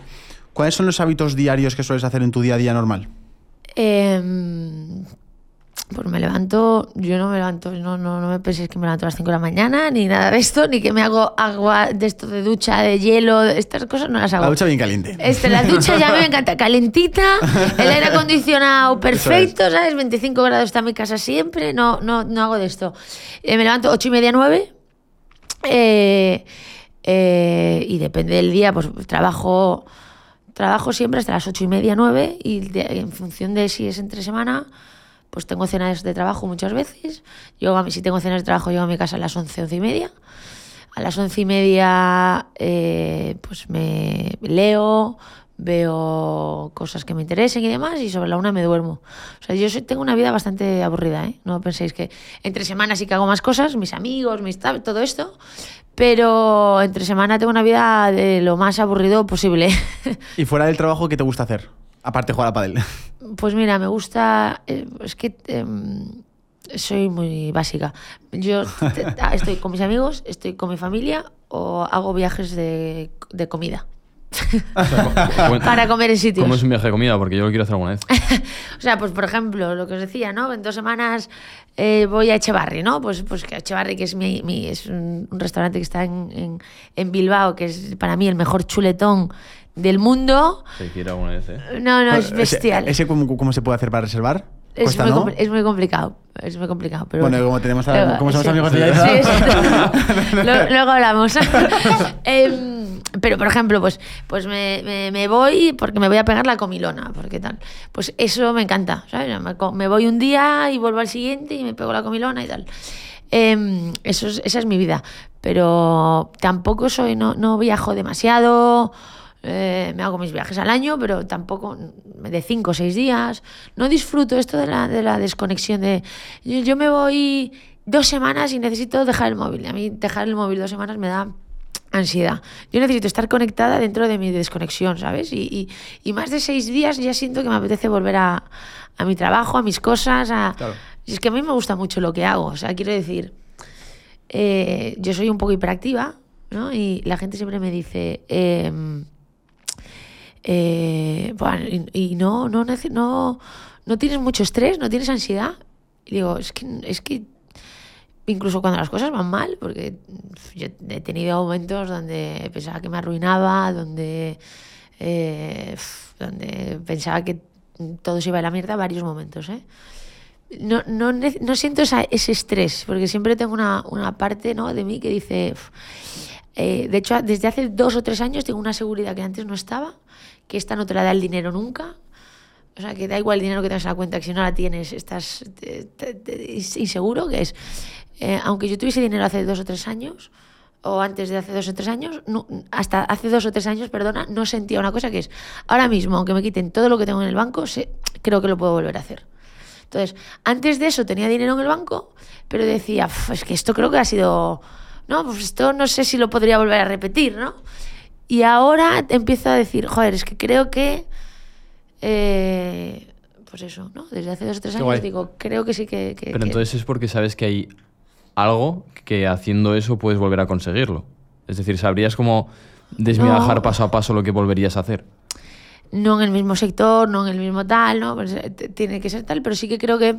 ¿Cuáles son los hábitos diarios que sueles hacer en tu día a día normal? Em, pues me levanto, yo no me levanto, no, no, no me penséis que me levanto a las 5 de la mañana, ni nada de esto, ni que me hago agua de esto de ducha, de hielo, estas cosas no las hago. La ducha bien caliente. Este, la ducha ya me encanta, calentita, el aire acondicionado perfecto, ¿sabes? 25 grados está mi casa siempre, no, no, no hago de esto. Eh, me levanto 8 y media, 9. eh, eh, y depende del día, pues trabajo, trabajo siempre hasta las 8 y media, 9. Y de- en función de si es entre semana, pues tengo cenas de trabajo muchas veces. Mi- si tengo cenas de trabajo, llego a mi casa a las 11, 11 y media. A las once y media eh, pues me leo, veo cosas que me interesen y demás, y sobre la una me duermo. O sea, yo soy- tengo una vida bastante aburrida, ¿eh? No penséis que entre semanas sí que hago más cosas, mis amigos, mis tal, todo esto, pero entre semana tengo una vida de lo más aburrido posible. ¿Y fuera del trabajo, qué te gusta hacer? Aparte de jugar a pádel. Pues mira, me gusta. eh, es que em, soy muy básica. Yo ah, estoy con mis amigos, estoy con mi familia o hago viajes de, de comida. Para comer en sitios. ¿Cómo es un viaje de comida? Porque yo lo quiero hacer alguna vez. O sea, pues por ejemplo, lo que os decía, ¿no? En dos semanas eh, voy a Echevarri, ¿no? Pues, pues que Echevarri, que es, mi, mi- es un, un restaurante que está en, en- en Bilbao, que es para mí el mejor chuletón del mundo. Sí, quiero alguna vez, ¿eh? No, no, es Ese- bestial. ¿Ese, cómo, cómo se puede hacer para reservar? es, Cuesta, muy, ¿no? compli- es muy complicado. Es muy complicado. Pero Bueno, como tenemos a- Luego- como somos sí. amigos de Sí, Yaiza. sí. Luego, luego hablamos. Em, pero, por ejemplo, pues, pues me, me- me voy porque me voy a pegar la comilona. Porque tal. Pues eso me encanta. ¿sabes? Me, co- me voy un día y vuelvo al siguiente y me pego la comilona y tal. Em, eso es- esa es mi vida. Pero tampoco soy, no, no viajo demasiado. Eh, me hago mis viajes al año, pero tampoco de cinco o seis días. No disfruto esto de la, de la desconexión de yo, yo me voy dos semanas y necesito dejar el móvil. A mí dejar el móvil dos semanas me da ansiedad. Yo necesito estar conectada dentro de mi desconexión, ¿sabes? Y, y- y más de seis días ya siento que me apetece volver a, a mi trabajo, a mis cosas. A... Claro. Y es que a mí me gusta mucho lo que hago. O sea, quiero decir, eh, yo soy un poco hiperactiva, ¿no? Y la gente siempre me dice, em, eh, y, no, no, no, no tienes mucho estrés, no tienes ansiedad. Digo, es que, es que incluso cuando las cosas van mal, porque yo he tenido momentos donde pensaba que me arruinaba, donde, eh, pensaba que todo se iba a la mierda, varios momentos, ¿eh? no, no, no siento ese estrés, porque siempre tengo una, una parte ¿no? de mí que dice... Eh, de hecho, desde hace dos o tres años tengo una seguridad que antes no estaba, que esta no te la da el dinero nunca. O sea, que da igual el dinero que tengas en la cuenta, que si no la tienes estás inseguro, que es... eh, aunque yo tuviese dinero hace dos o tres años, o antes de hace dos o tres años, no- hasta hace dos o tres años, perdona, no sentía una cosa que es, ahora mismo, aunque me quiten todo lo que tengo en el banco, sé- creo que lo puedo volver a hacer. Entonces, antes de eso tenía dinero en el banco, pero decía, "Uf, es que esto creo que ha sido, no, pues esto no sé si lo podría volver a repetir, ¿no? Y ahora empiezo a decir, joder, es que creo que, eh, pues eso, ¿no? Desde hace dos o tres Qué años guay. digo, creo que sí que... que- Pero que- entonces es porque sabes que hay algo que haciendo eso puedes volver a conseguirlo. Es decir, sabrías cómo desmigajar No. paso a paso lo que volverías a hacer. no en el mismo sector, no en el mismo tal, ¿no? Pues, eh, tiene que ser tal, pero sí que creo que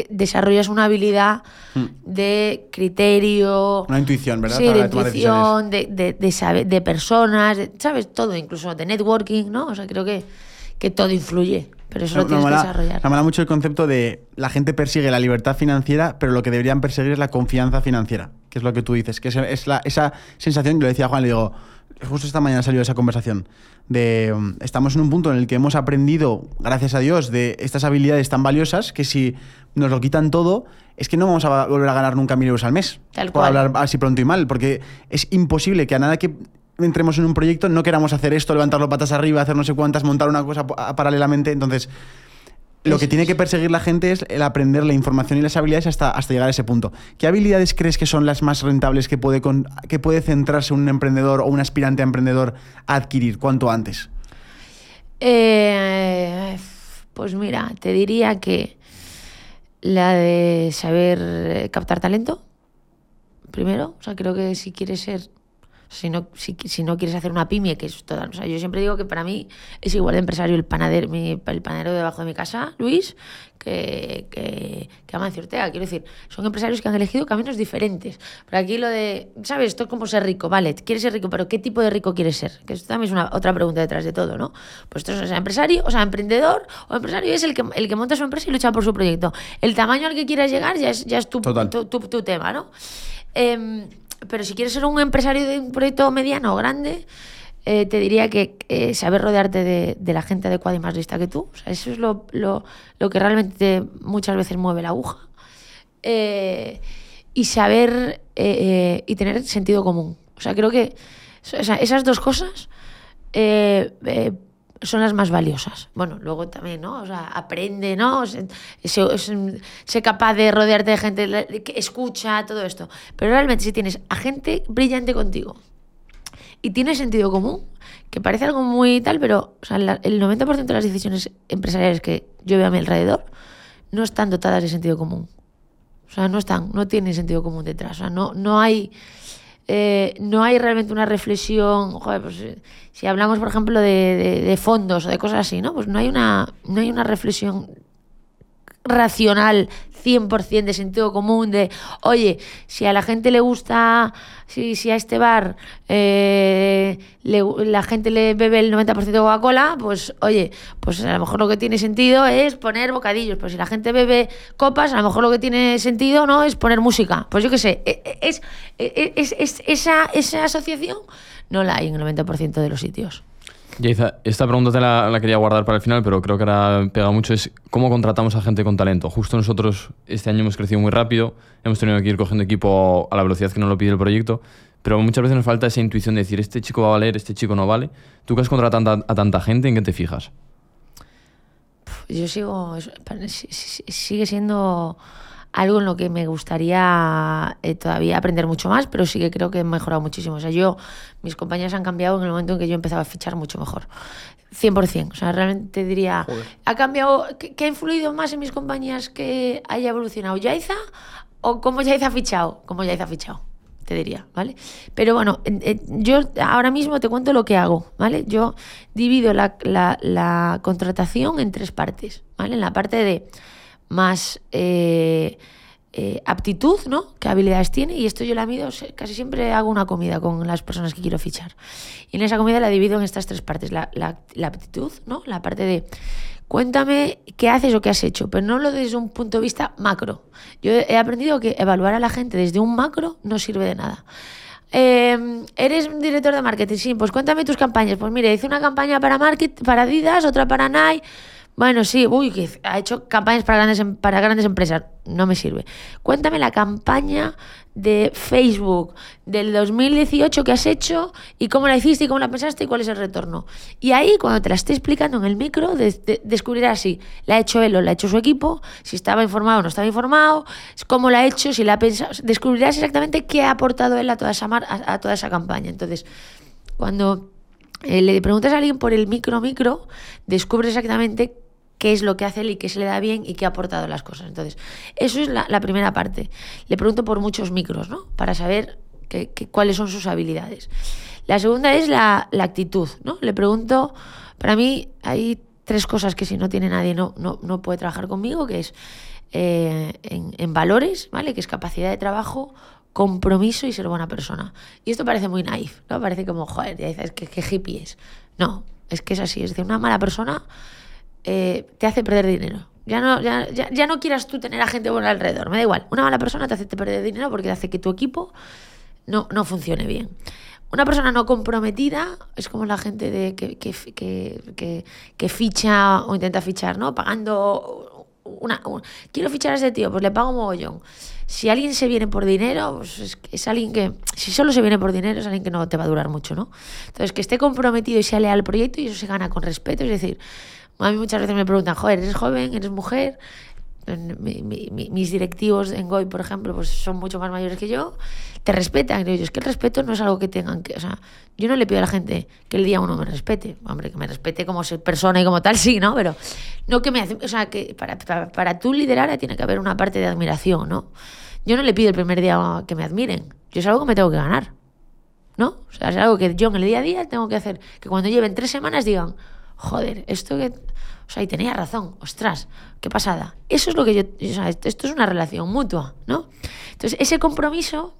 eh, desarrollas una habilidad de criterio, Una intuición, ¿verdad? Sí, Para de intuición, de, de, de, saber- de personas, de- ¿sabes? Todo, incluso de networking, ¿no? O sea, creo que, que todo influye, pero eso lo tienes me que desarrollar. Me mola mucho el concepto de la gente persigue la libertad financiera, pero lo que deberían perseguir es la confianza financiera, que es lo que tú dices, que es, es la- esa sensación, yo le decía a Juan, le digo, justo esta mañana salió esa conversación, de um, estamos en un punto en el que hemos aprendido, gracias a Dios, de estas habilidades tan valiosas que si nos lo quitan todo, es que no vamos a volver a ganar nunca mil euros al mes. Tal Por cual. hablar así pronto y mal, porque es imposible que a nada que entremos en un proyecto no queramos hacer esto, levantarlo patas arriba, hacer no sé cuántas, montar una cosa pa- paralelamente. Entonces, lo que tiene que perseguir la gente es el aprender la información y las habilidades hasta, hasta llegar a ese punto. ¿Qué habilidades crees que son las más rentables que puede, con- que puede centrarse un emprendedor o un aspirante a emprendedor a adquirir cuanto antes? Eh, pues mira, te diría que la de saber eh, captar talento, primero. O sea, creo que si quieres ser. Si no, si, si no quieres hacer una pyme, que es toda. O sea, yo siempre digo que para mí es igual de empresario el panadero, mi- el panadero debajo de mi casa, Luis, que, que, que Amancio Ortega. Quiero decir, son empresarios que han elegido caminos diferentes. Pero aquí lo de, ¿sabes? Esto es como ser rico, vale, quieres ser rico, pero ¿qué tipo de rico quieres ser? Que esto también es una, otra pregunta detrás de todo, ¿no? Pues esto es o sea, empresario, o sea, emprendedor o empresario es el que, el que monta su empresa y lucha por su proyecto. El tamaño al que quieras llegar ya es, ya es tu, tu, tu- tu tema, ¿no? Em, pero si quieres ser un empresario de un proyecto mediano o grande, eh, te diría que eh, saber rodearte de, la gente adecuada y más lista que tú. O sea, eso es lo, lo- lo que realmente muchas veces mueve la aguja. Eh, y saber y tener sentido común. O sea, creo que o sea, esas dos cosas son las más valiosas. Bueno, luego también, ¿no? O sea, aprende, ¿no? Sé, sé- capaz de rodearte de gente que escucha, todo esto. Pero realmente si tienes a gente brillante contigo y tienes sentido común, que parece algo muy tal, pero o sea, la- el 90% de las decisiones empresariales que yo veo a mi alrededor no están dotadas de sentido común. O sea, no están, no tienen sentido común detrás. O sea, no, no hay. Eh, no hay realmente una reflexión. Joder, pues, eh, si hablamos, por ejemplo, de, de- de fondos o de cosas así, ¿no? Pues no hay una, no hay una reflexión racional 100% de sentido común de, oye, si a la gente le gusta, si, si a este bar eh, le- la gente le bebe el 90% de Coca-Cola, pues oye, pues a lo mejor lo que tiene sentido es poner bocadillos, pues si la gente bebe copas, a lo mejor lo que tiene sentido no es poner música. Pues yo qué sé, e- e- es, e- es- es- esa, esa asociación no la hay en el 90% de los sitios. Yaiza, esta pregunta te la, quería guardar para el final, pero creo que ahora pega mucho. Es cómo contratamos a gente con talento. Justo nosotros este año hemos crecido muy rápido, hemos tenido que ir cogiendo equipo a la velocidad que nos lo pide el proyecto, pero muchas veces nos falta esa intuición de decir, este chico va a valer, este chico no vale. Tú que has contratado a, tanta- gente, ¿en qué te fijas? Yo sigo, sigue siendo algo en lo que me gustaría eh, todavía aprender mucho más, pero sí que creo que he mejorado muchísimo. O sea, yo, mis compañías han cambiado en el momento en que yo empezaba a fichar mucho mejor. 100%. O sea, realmente diría, ¿ha cambiado? ¿qué, ha influido más en mis compañías que haya evolucionado? ¿Yaiza o cómo Yaiza ha fichado? ¿Cómo Yaiza ha fichado? te diría, ¿vale? Pero bueno, en- en- yo ahora mismo te cuento lo que hago, ¿vale? Yo divido la, la- la contratación en tres partes, ¿vale? En la parte de más eh, eh, aptitud, ¿no? ¿Qué habilidades tiene? Y esto yo la mido, casi siempre hago una comida con las personas que quiero fichar. Y en esa comida la divido en estas tres partes. La, la- la aptitud, ¿no? La parte de cuéntame qué haces o qué has hecho, pero no lo desde un punto de vista macro. Yo he aprendido que evaluar a la gente desde un macro no sirve de nada. Eh, eres un director de marketing, sí, pues cuéntame tus campañas. Pues mire, hice una campaña para market, para Adidas, otra para Nike. Bueno, sí, uy, que ha hecho campañas para grandes, em- para grandes empresas. No me sirve. Cuéntame la campaña de Facebook del 2018 que has hecho y cómo la hiciste y cómo la pensaste y cuál es el retorno. Y ahí, cuando te la esté explicando en el micro, de- de- descubrirás si la ha hecho él o la ha hecho su equipo, si estaba informado o no estaba informado, cómo la ha hecho, si la ha pensado. Descubrirás exactamente qué ha aportado él a toda esa, mar- a, a toda esa campaña. Entonces, cuando eh, le preguntas a alguien por el micro micro, descubres exactamente qué es lo que hace él y qué se le da bien y qué ha aportado las cosas. Entonces, eso es la, la primera parte. Le pregunto por muchos micros, ¿no? Para saber que- que- cuáles son sus habilidades. La segunda es la, la actitud, ¿no? Le pregunto, para mí hay tres cosas que si no tiene nadie no, no, no puede trabajar conmigo, que es eh, en, en valores, ¿vale? Que es capacidad de trabajo, compromiso y ser buena persona. Y esto parece muy naif, ¿no? Parece como, joder, ya dices que, que hippie es. No, es que es así. Es decir, una mala persona eh, te hace perder dinero. Ya no, ya, ya, ya no quieras tú tener a gente buena alrededor, me da igual. Una mala persona te hace perder dinero porque te hace que tu equipo no, no funcione bien. Una persona no comprometida es como la gente de que, que, que, que- ficha o intenta fichar, ¿no? Pagando una, un- quiero fichar a ese tío, pues le pago un mogollón. Si alguien se viene por dinero, pues es, es alguien que, si solo se viene por dinero, es alguien que no te va a durar mucho, ¿no? Entonces, que esté comprometido y sea leal al proyecto y eso se gana con respeto. Es decir, a mí muchas veces me preguntan, joder, ¿eres joven? ¿Eres mujer? Mis directivos en GOI, por ejemplo, pues son mucho más mayores que yo, te respetan. Y yo, es que el respeto no es algo que tengan que. O sea, yo no le pido a la gente que el día uno me respete. Hombre, que me respete como ser persona y como tal, sí, ¿no? Pero no que me. hace- O sea, que para, para, para tú liderar tiene que haber una parte de admiración, ¿no? Yo no le pido el primer día que me admiren. Yo es algo que me tengo que ganar. ¿no? O sea, es algo que yo en el día a día tengo que hacer. Que cuando lleven tres semanas digan, joder, esto que. O sea, y tenía razón, ostras, qué pasada. Eso es lo que yo. O sea, esto es una relación mutua, ¿no? Entonces, ese compromiso.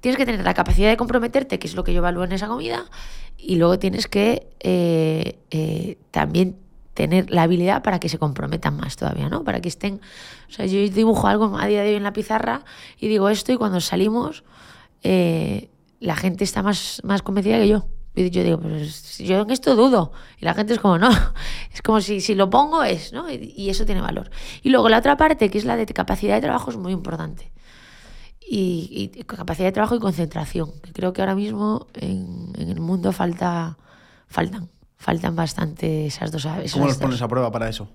Tienes que tener la capacidad de comprometerte, que es lo que yo evalúo en esa comida, y luego tienes que eh, eh, también tener la habilidad para que se comprometan más todavía, ¿no? Para que estén... O sea, yo dibujo algo a día de hoy en la pizarra y digo esto y cuando salimos eh, la gente está más, más convencida que yo. Y yo digo, pues yo en esto dudo. Y la gente es como, no, es como si, si lo pongo es, ¿no? Y, y eso tiene valor. Y luego la otra parte, que es la de capacidad de trabajo, es muy importante. Y, y capacidad de trabajo y concentración, que creo que ahora mismo en, en el mundo falta, faltan, faltan bastante esas dos esas ¿Cómo los pones a prueba para eso?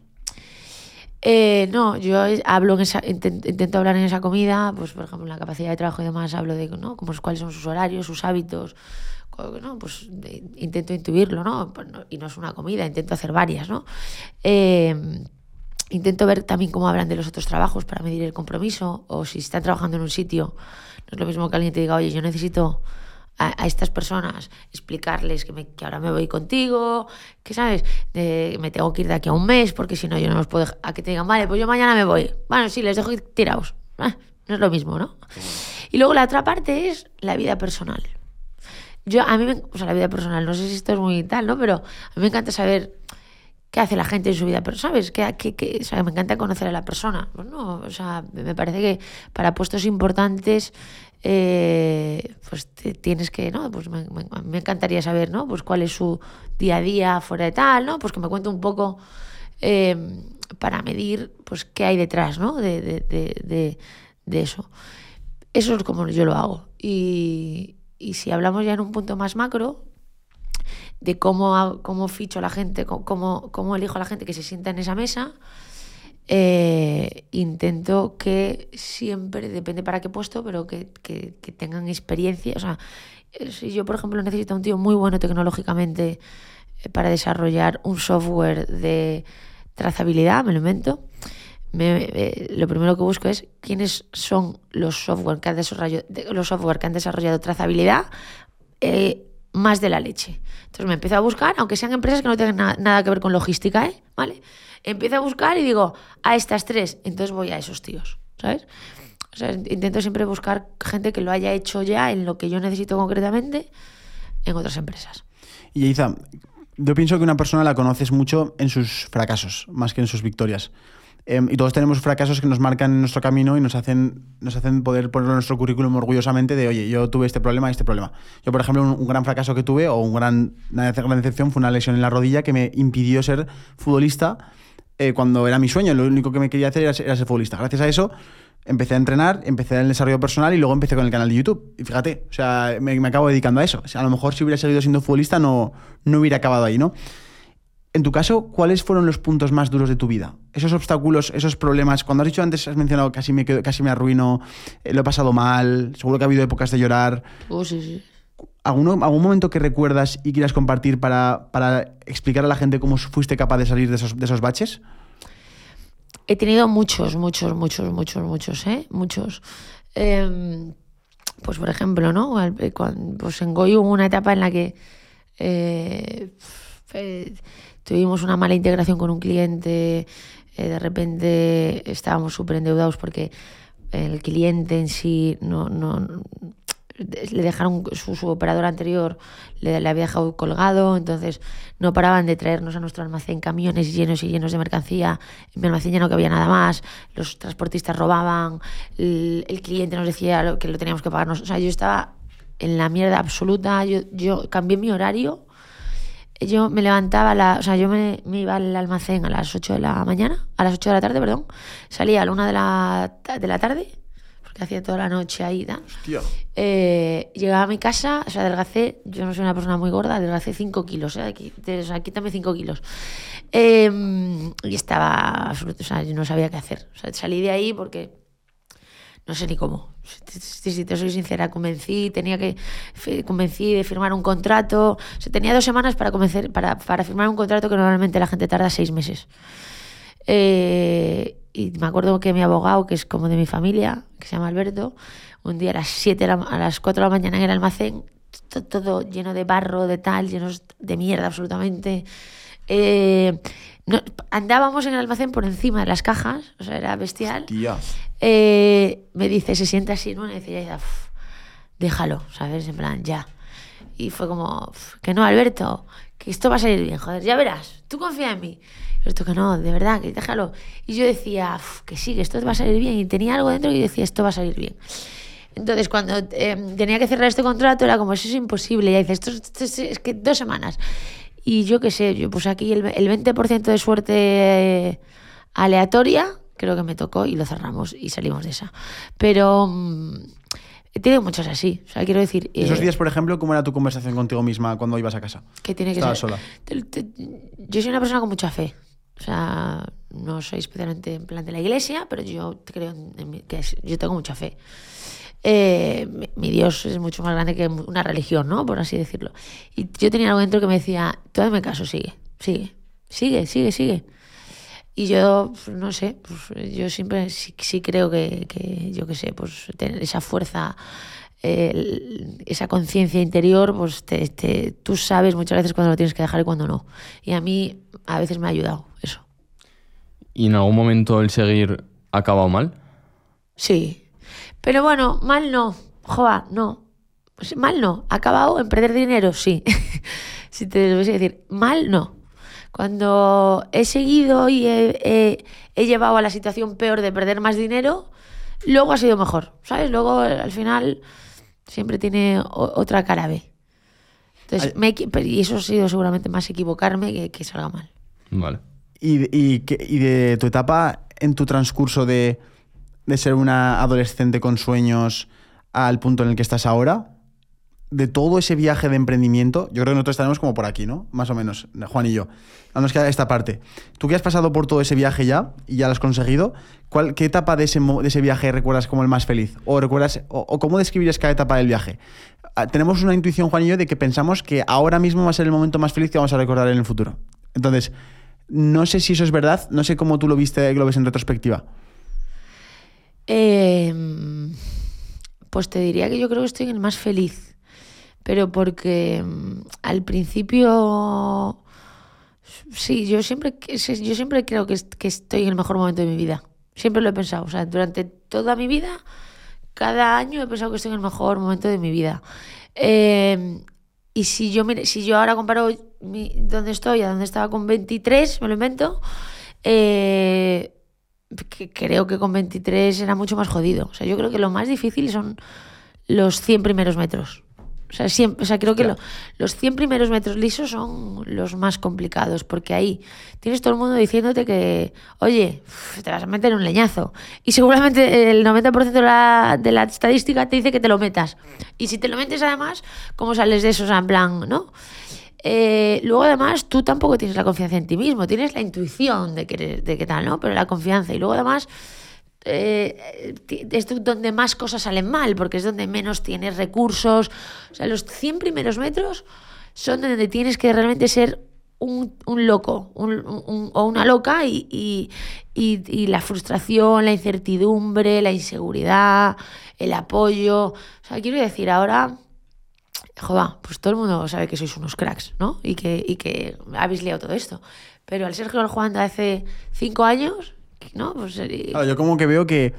Eh, no, yo hablo en esa, inten- intento hablar en esa comida, pues por ejemplo, en la capacidad de trabajo y demás, hablo de ¿no? Como es- cuáles son sus horarios, sus hábitos, ¿no? Pues de- intento intuirlo, ¿no? Pues no- Y no es una comida, intento hacer varias, ¿no? Eh, intento ver también cómo hablan de los otros trabajos para medir el compromiso, o si están trabajando en un sitio, no es lo mismo que alguien te diga, oye, yo necesito a, a estas personas, explicarles que, me- que ahora me voy contigo, que sabes, De- me tengo que ir de aquí a un mes porque si no yo no los puedo a que te digan, vale, pues yo mañana me voy. Bueno, sí, les dejo ir tirados. Ah, no es lo mismo, ¿no? Y luego la otra parte es la vida personal. Yo, a mí, me, o sea, la vida personal, no sé si esto es muy tal, ¿no? Pero a mí me encanta saber qué hace la gente en su vida, pero ¿sabes? ¿Qué, qué- qué- o sea, me encanta conocer a la persona. Pues no, o sea, me parece que para puestos importantes, eh, pues te- tienes que, ¿no? Pues me, me- me encantaría saber, ¿no? Pues cuál es su día a día fuera de tal, ¿no? Pues que me cuente un poco eh, para medir, pues qué hay detrás, ¿no? De, de, de, de- de eso. Eso es como yo lo hago. Y, y si hablamos ya en un punto más macro, de cómo, cómo ficho a la gente, cómo, cómo elijo a la gente que se sienta en esa mesa, eh, intento que siempre, depende para qué puesto, pero que, que- que tengan experiencia. O sea, eh, si yo, por ejemplo, necesito un tío muy bueno tecnológicamente eh, para desarrollar un software de trazabilidad, me lo invento. Lo primero que busco es quiénes son los software que han desarrollado, trazabilidad eh, más de la leche. Entonces me empiezo a buscar, aunque sean empresas que no tengan na- nada que ver con logística, ¿eh? ¿Vale? Empiezo a buscar y digo, a estas tres, entonces voy a esos tíos, ¿sabes? Intento siempre buscar gente que lo haya hecho ya en lo que yo necesito concretamente en otras empresas. Y Iza, yo pienso que una persona la conoces mucho en sus fracasos, más que en sus victorias. Em, y todos tenemos fracasos que nos marcan en nuestro camino y nos hacen, nos hacen poder ponerlo en nuestro currículum orgullosamente de, oye, yo tuve este problema, este problema. Yo, por ejemplo, un, un gran fracaso que tuve o un gran, una gran decepción fue una lesión en la rodilla que me impidió ser futbolista eh, cuando era mi sueño. Lo único que me quería hacer era era ser futbolista. Gracias a eso empecé a entrenar, empecé en el desarrollo personal y luego empecé con el canal de YouTube. Y fíjate, o sea, me, me acabo dedicando a eso. O sea, a lo mejor si hubiera seguido siendo futbolista no, no hubiera acabado ahí, ¿no? En tu caso, ¿cuáles fueron los puntos más duros de tu vida? Esos obstáculos, esos problemas. Cuando has dicho antes, has mencionado casi me, quedo- casi me arruino, eh, lo he pasado mal, seguro que ha habido épocas de llorar. Oh, sí, sí. ¿Alguno- ¿Algún momento que recuerdas y quieras compartir para, para explicar a la gente cómo fuiste capaz de salir de esos, de esos baches? He tenido muchos, muchos, muchos, muchos, muchos, ¿eh? Muchos. Em, pues por ejemplo, ¿no? Eh, pues en Goy hubo una etapa en la que eh, tuvimos una mala integración con un cliente, eh, de repente estábamos súper endeudados porque el cliente en sí no, no le dejaron su, su operador anterior le, le había dejado colgado entonces no paraban de traernos a nuestro almacén camiones llenos y llenos de mercancía. En mi almacén ya no cabía nada más los transportistas robaban el, el cliente nos decía que lo teníamos que pagarnos. O sea yo estaba en la mierda absoluta yo, yo cambié mi horario yo me levantaba, la, o sea, yo me, me iba al almacén a las 8 de la mañana, a las 8 de la tarde, perdón, salía a la 1 de la, de la tarde, porque hacía toda la noche ahí. Eh, llegaba a mi casa, o sea, adelgacé, yo no soy una persona muy gorda, adelgacé 5 kilos, ¿eh? Aquí, o sea, quítame 5 kilos. Eh, y estaba, absoluto, o sea, yo no sabía qué hacer. O sea, salí de ahí porque no sé ni cómo. Si, si- te soy sincera, convencí, tenía que convencí de firmar un contrato. O sea, tenía dos semanas para convencer, para, para firmar un contrato que normalmente la gente tarda seis meses. Eh, y me acuerdo que mi abogado, que es como de mi familia, que se llama Alberto, un día a las 7 de la- a las 4 de la mañana en el almacén, to- todo lleno de barro, de tal, llenos de mierda absolutamente. Eh, no- andábamos en el almacén por encima de las cajas, o sea, era bestial. Eh, me dice, se sienta así, ¿no? Y decía, ya, "Uf, déjalo, ¿sabes? En plan, ya. Y fue como, "Uf, que no, Alberto, que esto va a salir bien, joder, ya verás, tú confía en mí. Esto que no, de verdad, que déjalo. Y yo decía, "Uf, que sí, que esto va a salir bien. Y tenía algo dentro y decía, esto va a salir bien. Entonces, cuando eh, tenía que cerrar este contrato, era como, eso es imposible. Y ya dices, esto, esto es, es que dos semanas. Y yo qué sé, yo pues aquí el, el 20% de suerte eh, aleatoria, creo que me tocó y lo cerramos y salimos de esa. Pero mm, he tenido muchos así. O sea, quiero decir. Esos eh, días, por ejemplo, ¿cómo era tu conversación contigo misma cuando ibas a casa? que tiene que Estabas ser. sola. Te- te- yo soy una persona con mucha fe. O sea, no soy especialmente en plan de la iglesia, pero yo creo en, en que yo tengo mucha fe. Eh, mi, Dios es mucho más grande que una religión, ¿no? Por así decirlo. Y yo tenía algo dentro que me decía, tú hazme caso, sigue, sigue, sigue, sigue, sigue. Y yo, pues, no sé, pues, yo siempre sí, sí creo que, que, yo qué sé, pues tener esa fuerza eh, esa conciencia interior, pues te, te- tú sabes muchas veces cuándo lo tienes que dejar y cuándo no. Y a mí a veces me ha ayudado eso. ¿Y en algún momento el seguir ha acabado mal? Sí. Pero bueno, mal no. Joa, no. Pues mal no. ¿Ha acabado en perder dinero? Sí. si te lo voy a decir, mal no. Cuando he seguido y he, he- he llevado a la situación peor de perder más dinero, luego ha sido mejor. ¿Sabes? Luego al final siempre tiene o- otra cara B. Entonces, me y eso ha sido seguramente más equivocarme que que salga mal. Vale. Y, de- y que- y de tu etapa en tu transcurso de, de ser una adolescente con sueños al punto en el que estás ahora, de todo ese viaje de emprendimiento, yo creo que nosotros estaremos como por aquí, ¿no? Más o menos, Juan y yo. Ahora nos queda esta parte. Tú que has pasado por todo ese viaje ya y ya lo has conseguido, ¿cuál, ¿qué etapa de ese, mo- de ese viaje recuerdas como el más feliz? ¿O, recuerdas, o, o cómo describirías cada etapa del viaje? Ah, Tenemos una intuición, Juan y yo, de que pensamos que ahora mismo va a ser el momento más feliz que vamos a recordar en el futuro. Entonces, no sé si eso es verdad, no sé cómo tú lo viste, lo ves en retrospectiva. Eh, pues te diría que yo creo que estoy en el más feliz. Pero porque mm, al principio. Sí, yo siempre, yo siempre creo que, est- que estoy en el mejor momento de mi vida. Siempre lo he pensado. O sea, durante toda mi vida, cada año he pensado que estoy en el mejor momento de mi vida. Eh, y si yo, si yo ahora comparo mi- dónde estoy a dónde estaba con 23, me lo invento, eh, que creo que con 23 era mucho más jodido. O sea, yo creo que lo más difícil son los 100 primeros metros. O sea, siempre, o sea creo que lo- los 100 primeros metros lisos son los más complicados, porque ahí tienes todo el mundo diciéndote que, oye, te vas a meter un leñazo. Y seguramente el 90% de la, de la estadística te dice que te lo metas. Y si te lo metes además, ¿cómo sales de eso? O sea, en plan, ¿no? Eh, luego además tú tampoco tienes la confianza en ti mismo, tienes la intuición de que, de que tal, ¿no? Pero la confianza. Y luego además eh, es do- donde más cosas salen mal, porque es donde menos tienes recursos. O sea, los 100 primeros metros son donde tienes que realmente ser un, un loco un- o una loca y- y- y la frustración, la incertidumbre, la inseguridad, el apoyo. O sea, quiero decir, ahora joder, pues todo el mundo sabe que sois unos cracks, ¿no? Y que, y que habéis liado todo esto. Pero al Sergio Juan de hace cinco años, ¿no? Pues, eh, Claro, yo como que veo que,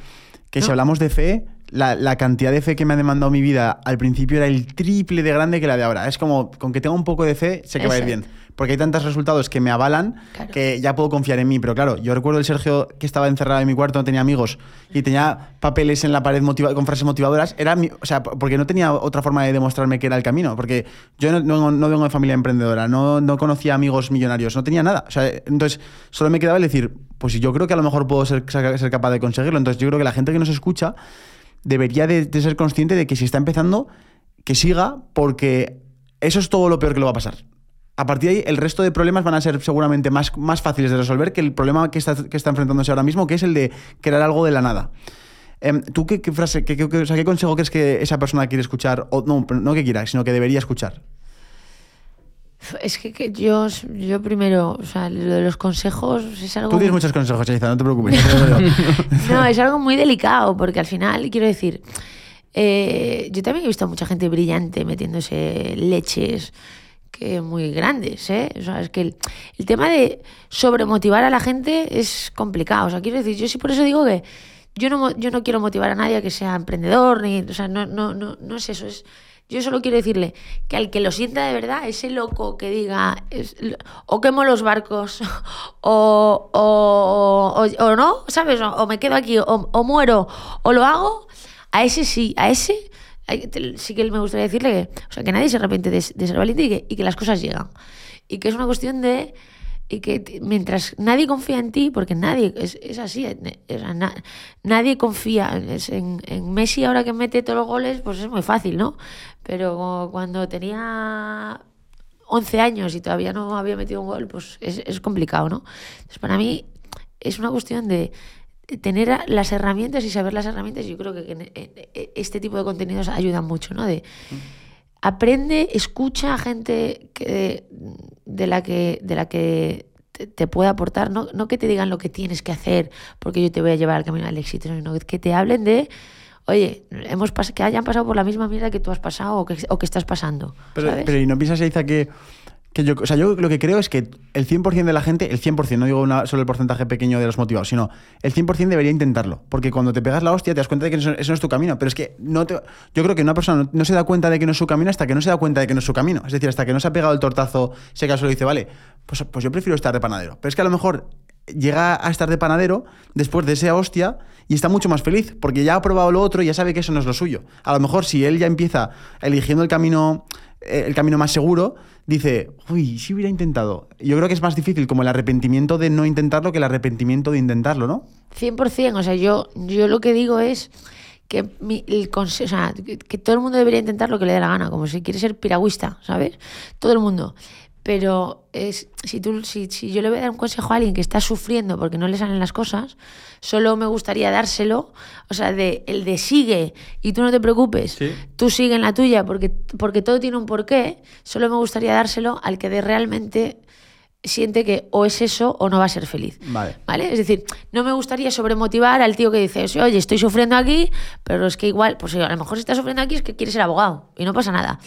que si No. hablamos de fe, la, la cantidad de fe que me ha demandado mi vida al principio era el triple de grande que la de ahora. Es como, con que tenga un poco de fe, sé que va a ir bien. Porque hay tantos resultados que me avalan Claro. que ya puedo confiar en mí. Pero claro, yo recuerdo el Sergio que estaba encerrado en mi cuarto, no tenía amigos y tenía papeles en la pared motiva- con frases motivadoras. Era mi- o sea, porque no tenía otra forma de demostrarme que era el camino. Porque yo no, no- no vengo de familia emprendedora, no, no conocía amigos millonarios, no tenía nada. O sea, entonces solo me quedaba el decir, pues yo creo que a lo mejor puedo ser, ser capaz de conseguirlo. Entonces yo creo que la gente que nos escucha debería de, de ser consciente de que si está empezando, que siga, porque eso es todo lo peor que le va a pasar. A partir de ahí, el resto de problemas van a ser seguramente más, más fáciles de resolver que el problema que está, que está enfrentándose ahora mismo, que es el de crear algo de la nada. Em, ¿Tú qué, qué frase, qué, qué- o sea, qué consejo crees que esa persona quiere escuchar? O, no, no que quiera, sino que debería escuchar. Es que, que yo, yo primero, o sea, lo de los consejos es algo... Tú tienes muchos consejos, Chaiza, no te preocupes. No, es algo muy delicado, porque al final, quiero decir, eh, yo también he visto a mucha gente brillante metiéndose leches que muy grandes, ¿eh? O sea, es que el, el tema de sobremotivar a la gente es complicado. O sea, quiero decir, yo sí por eso digo que yo no, yo no quiero motivar a nadie que sea emprendedor, ni, o sea, no, no, no, no es eso, es... Yo solo quiero decirle que al que lo sienta de verdad, ese loco que diga es- o quemo los barcos o, o, o- o no, ¿sabes? O, me quedo aquí o muero o lo hago, a ese sí, a ese hay- te- sí que me gustaría decirle que, o sea, que nadie se arrepiente de, de ser valiente y que, y que las cosas llegan. Y que es una cuestión de y que mientras nadie confía en ti, porque nadie, es, es así, eh, o sea, na- nadie confía es en, en Messi ahora que mete todos los goles, pues es muy fácil, ¿no? Pero cuando tenía 11 años y todavía no había metido un gol, pues es, es complicado, ¿no? Entonces, para mí es una cuestión de tener las herramientas y saber las herramientas. Yo creo que, en- este tipo de contenidos ayudan mucho, ¿no? De, aprende, escucha a gente que, de la que, de la que te, te pueda aportar, no, no que te digan lo que tienes que hacer porque yo te voy a llevar al camino al éxito, sino que te hablen de, oye, hemos que hayan pasado por la misma mierda que tú has pasado o que, o que estás pasando. Pero, ¿sabes? pero ¿y no piensas, Eiza, que, que yo, o sea, yo lo que creo es que el 100% de la gente, el 100%, no digo solo el porcentaje pequeño de los motivados, sino el 100% debería intentarlo. Porque cuando te pegas la hostia te das cuenta de que eso, no es tu camino. Pero es que no te- yo creo que una persona no, se da cuenta de que no es su camino hasta que no se da cuenta de que no es su camino. Es decir, hasta que no se ha pegado el tortazo, se caso y dice, vale, pues, pues yo prefiero estar de panadero. Pero es que a lo mejor llega a estar de panadero después de esa hostia y está mucho más feliz porque ya ha probado lo otro y ya sabe que eso no es lo suyo. A lo mejor si él ya empieza eligiendo el camino el camino más seguro, dice, uy, si hubiera intentado. Yo creo que es más difícil como el arrepentimiento de no intentarlo que el arrepentimiento de intentarlo, ¿no? 100%, o sea, yo, yo lo que digo es que, mi- el o sea, que todo el mundo debería intentar lo que le dé la gana, como si quiere ser piragüista, ¿sabes? Todo el mundo. Pero es, si, tú, si, si yo le voy a dar un consejo a alguien que está sufriendo porque no le salen las cosas, solo me gustaría dárselo, o sea, de el de sigue y tú no te preocupes, Sí. tú sigue en la tuya porque, porque todo tiene un porqué, solo me gustaría dárselo al que de realmente siente que o es eso o no va a ser feliz. Vale. ¿Vale? Es decir, no me gustaría sobremotivar al tío que dice, oye, estoy sufriendo aquí, pero es que igual, pues a lo mejor si está sufriendo aquí es que quiere ser abogado y no pasa nada.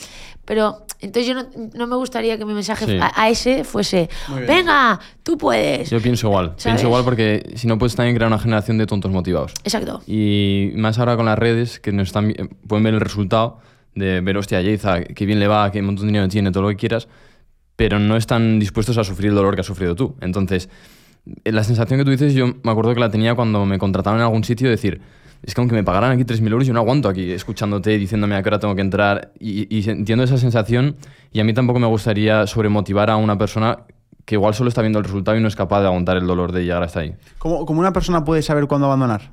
Pero entonces yo no, no me gustaría que mi mensaje Sí. a, a ese fuese, venga, tú puedes. Yo pienso igual. ¿Sabes? Pienso igual porque si no puedes también crear una generación de tontos motivados. Exacto. Y más ahora con las redes que nos están, pueden ver el resultado de ver, hostia, Yeiza, qué bien le va, qué montón de dinero tiene, todo lo que quieras, pero no están dispuestos a sufrir el dolor que has sufrido tú. Entonces, eh, la sensación que tú dices, yo me acuerdo que la tenía cuando me contrataron en algún sitio, decir, es que aunque me pagaran aquí 3.000 euros, yo no aguanto aquí escuchándote, diciéndome a qué hora tengo que entrar. Y, y entiendo esa sensación y a mí tampoco me gustaría sobremotivar a una persona que igual solo está viendo el resultado y no es capaz de aguantar el dolor de llegar hasta ahí. ¿Cómo, cómo una persona puede saber cuándo abandonar?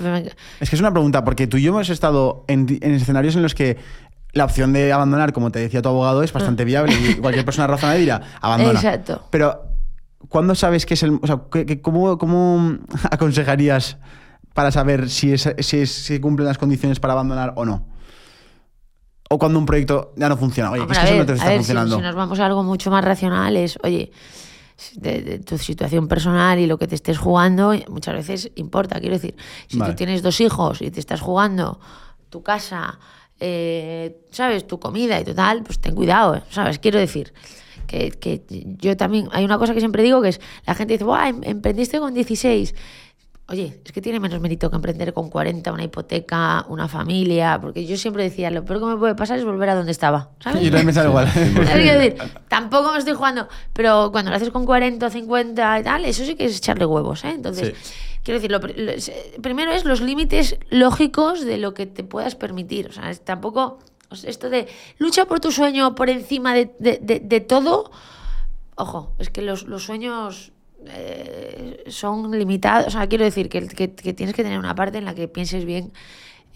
Me- Es que es una pregunta, porque tú y yo hemos estado en, en escenarios en los que la opción de abandonar, como te decía tu abogado, es bastante viable y cualquier persona razonable dirá, abandona. Exacto. Pero, ¿cuándo sabes que es el... O sea, ¿qué- qué- cómo, cómo aconsejarías para saber si, es, si, es- si cumplen las condiciones para abandonar o no? O cuando un proyecto ya no funciona. Oye, Hombre, es que eso no te está ver, funcionando. Si, nos vamos a algo mucho más racional, es, oye, de, de tu situación personal y lo que te estés jugando, muchas veces importa. Quiero decir, si Vale. tú tienes dos hijos y te estás jugando tu casa, eh, ¿sabes? Tu comida y tu tal, pues ten cuidado, ¿sabes? Quiero decir. Que, que yo también, hay una cosa que siempre digo que es, la gente dice, "Buah, em- emprendiste con 16. Oye, es que tiene menos mérito que emprender con 40, una hipoteca, una familia, porque yo siempre decía, lo peor que me puede pasar es volver a donde estaba. ¿sabes? Yo también me sale igual. Decir, tampoco me estoy jugando, pero cuando lo haces con 40 o 50 y tal, eso sí que es echarle huevos, ¿eh? Entonces, quiero decir, lo, pr- lo- primero es los límites lógicos de lo que te puedas permitir. O sea, es tampoco o sea, esto de lucha por tu sueño por encima de, de- de- de todo. Ojo, es que los, los sueños eh, son limitados. O sea, quiero decir que, que- que tienes que tener una parte en la que pienses bien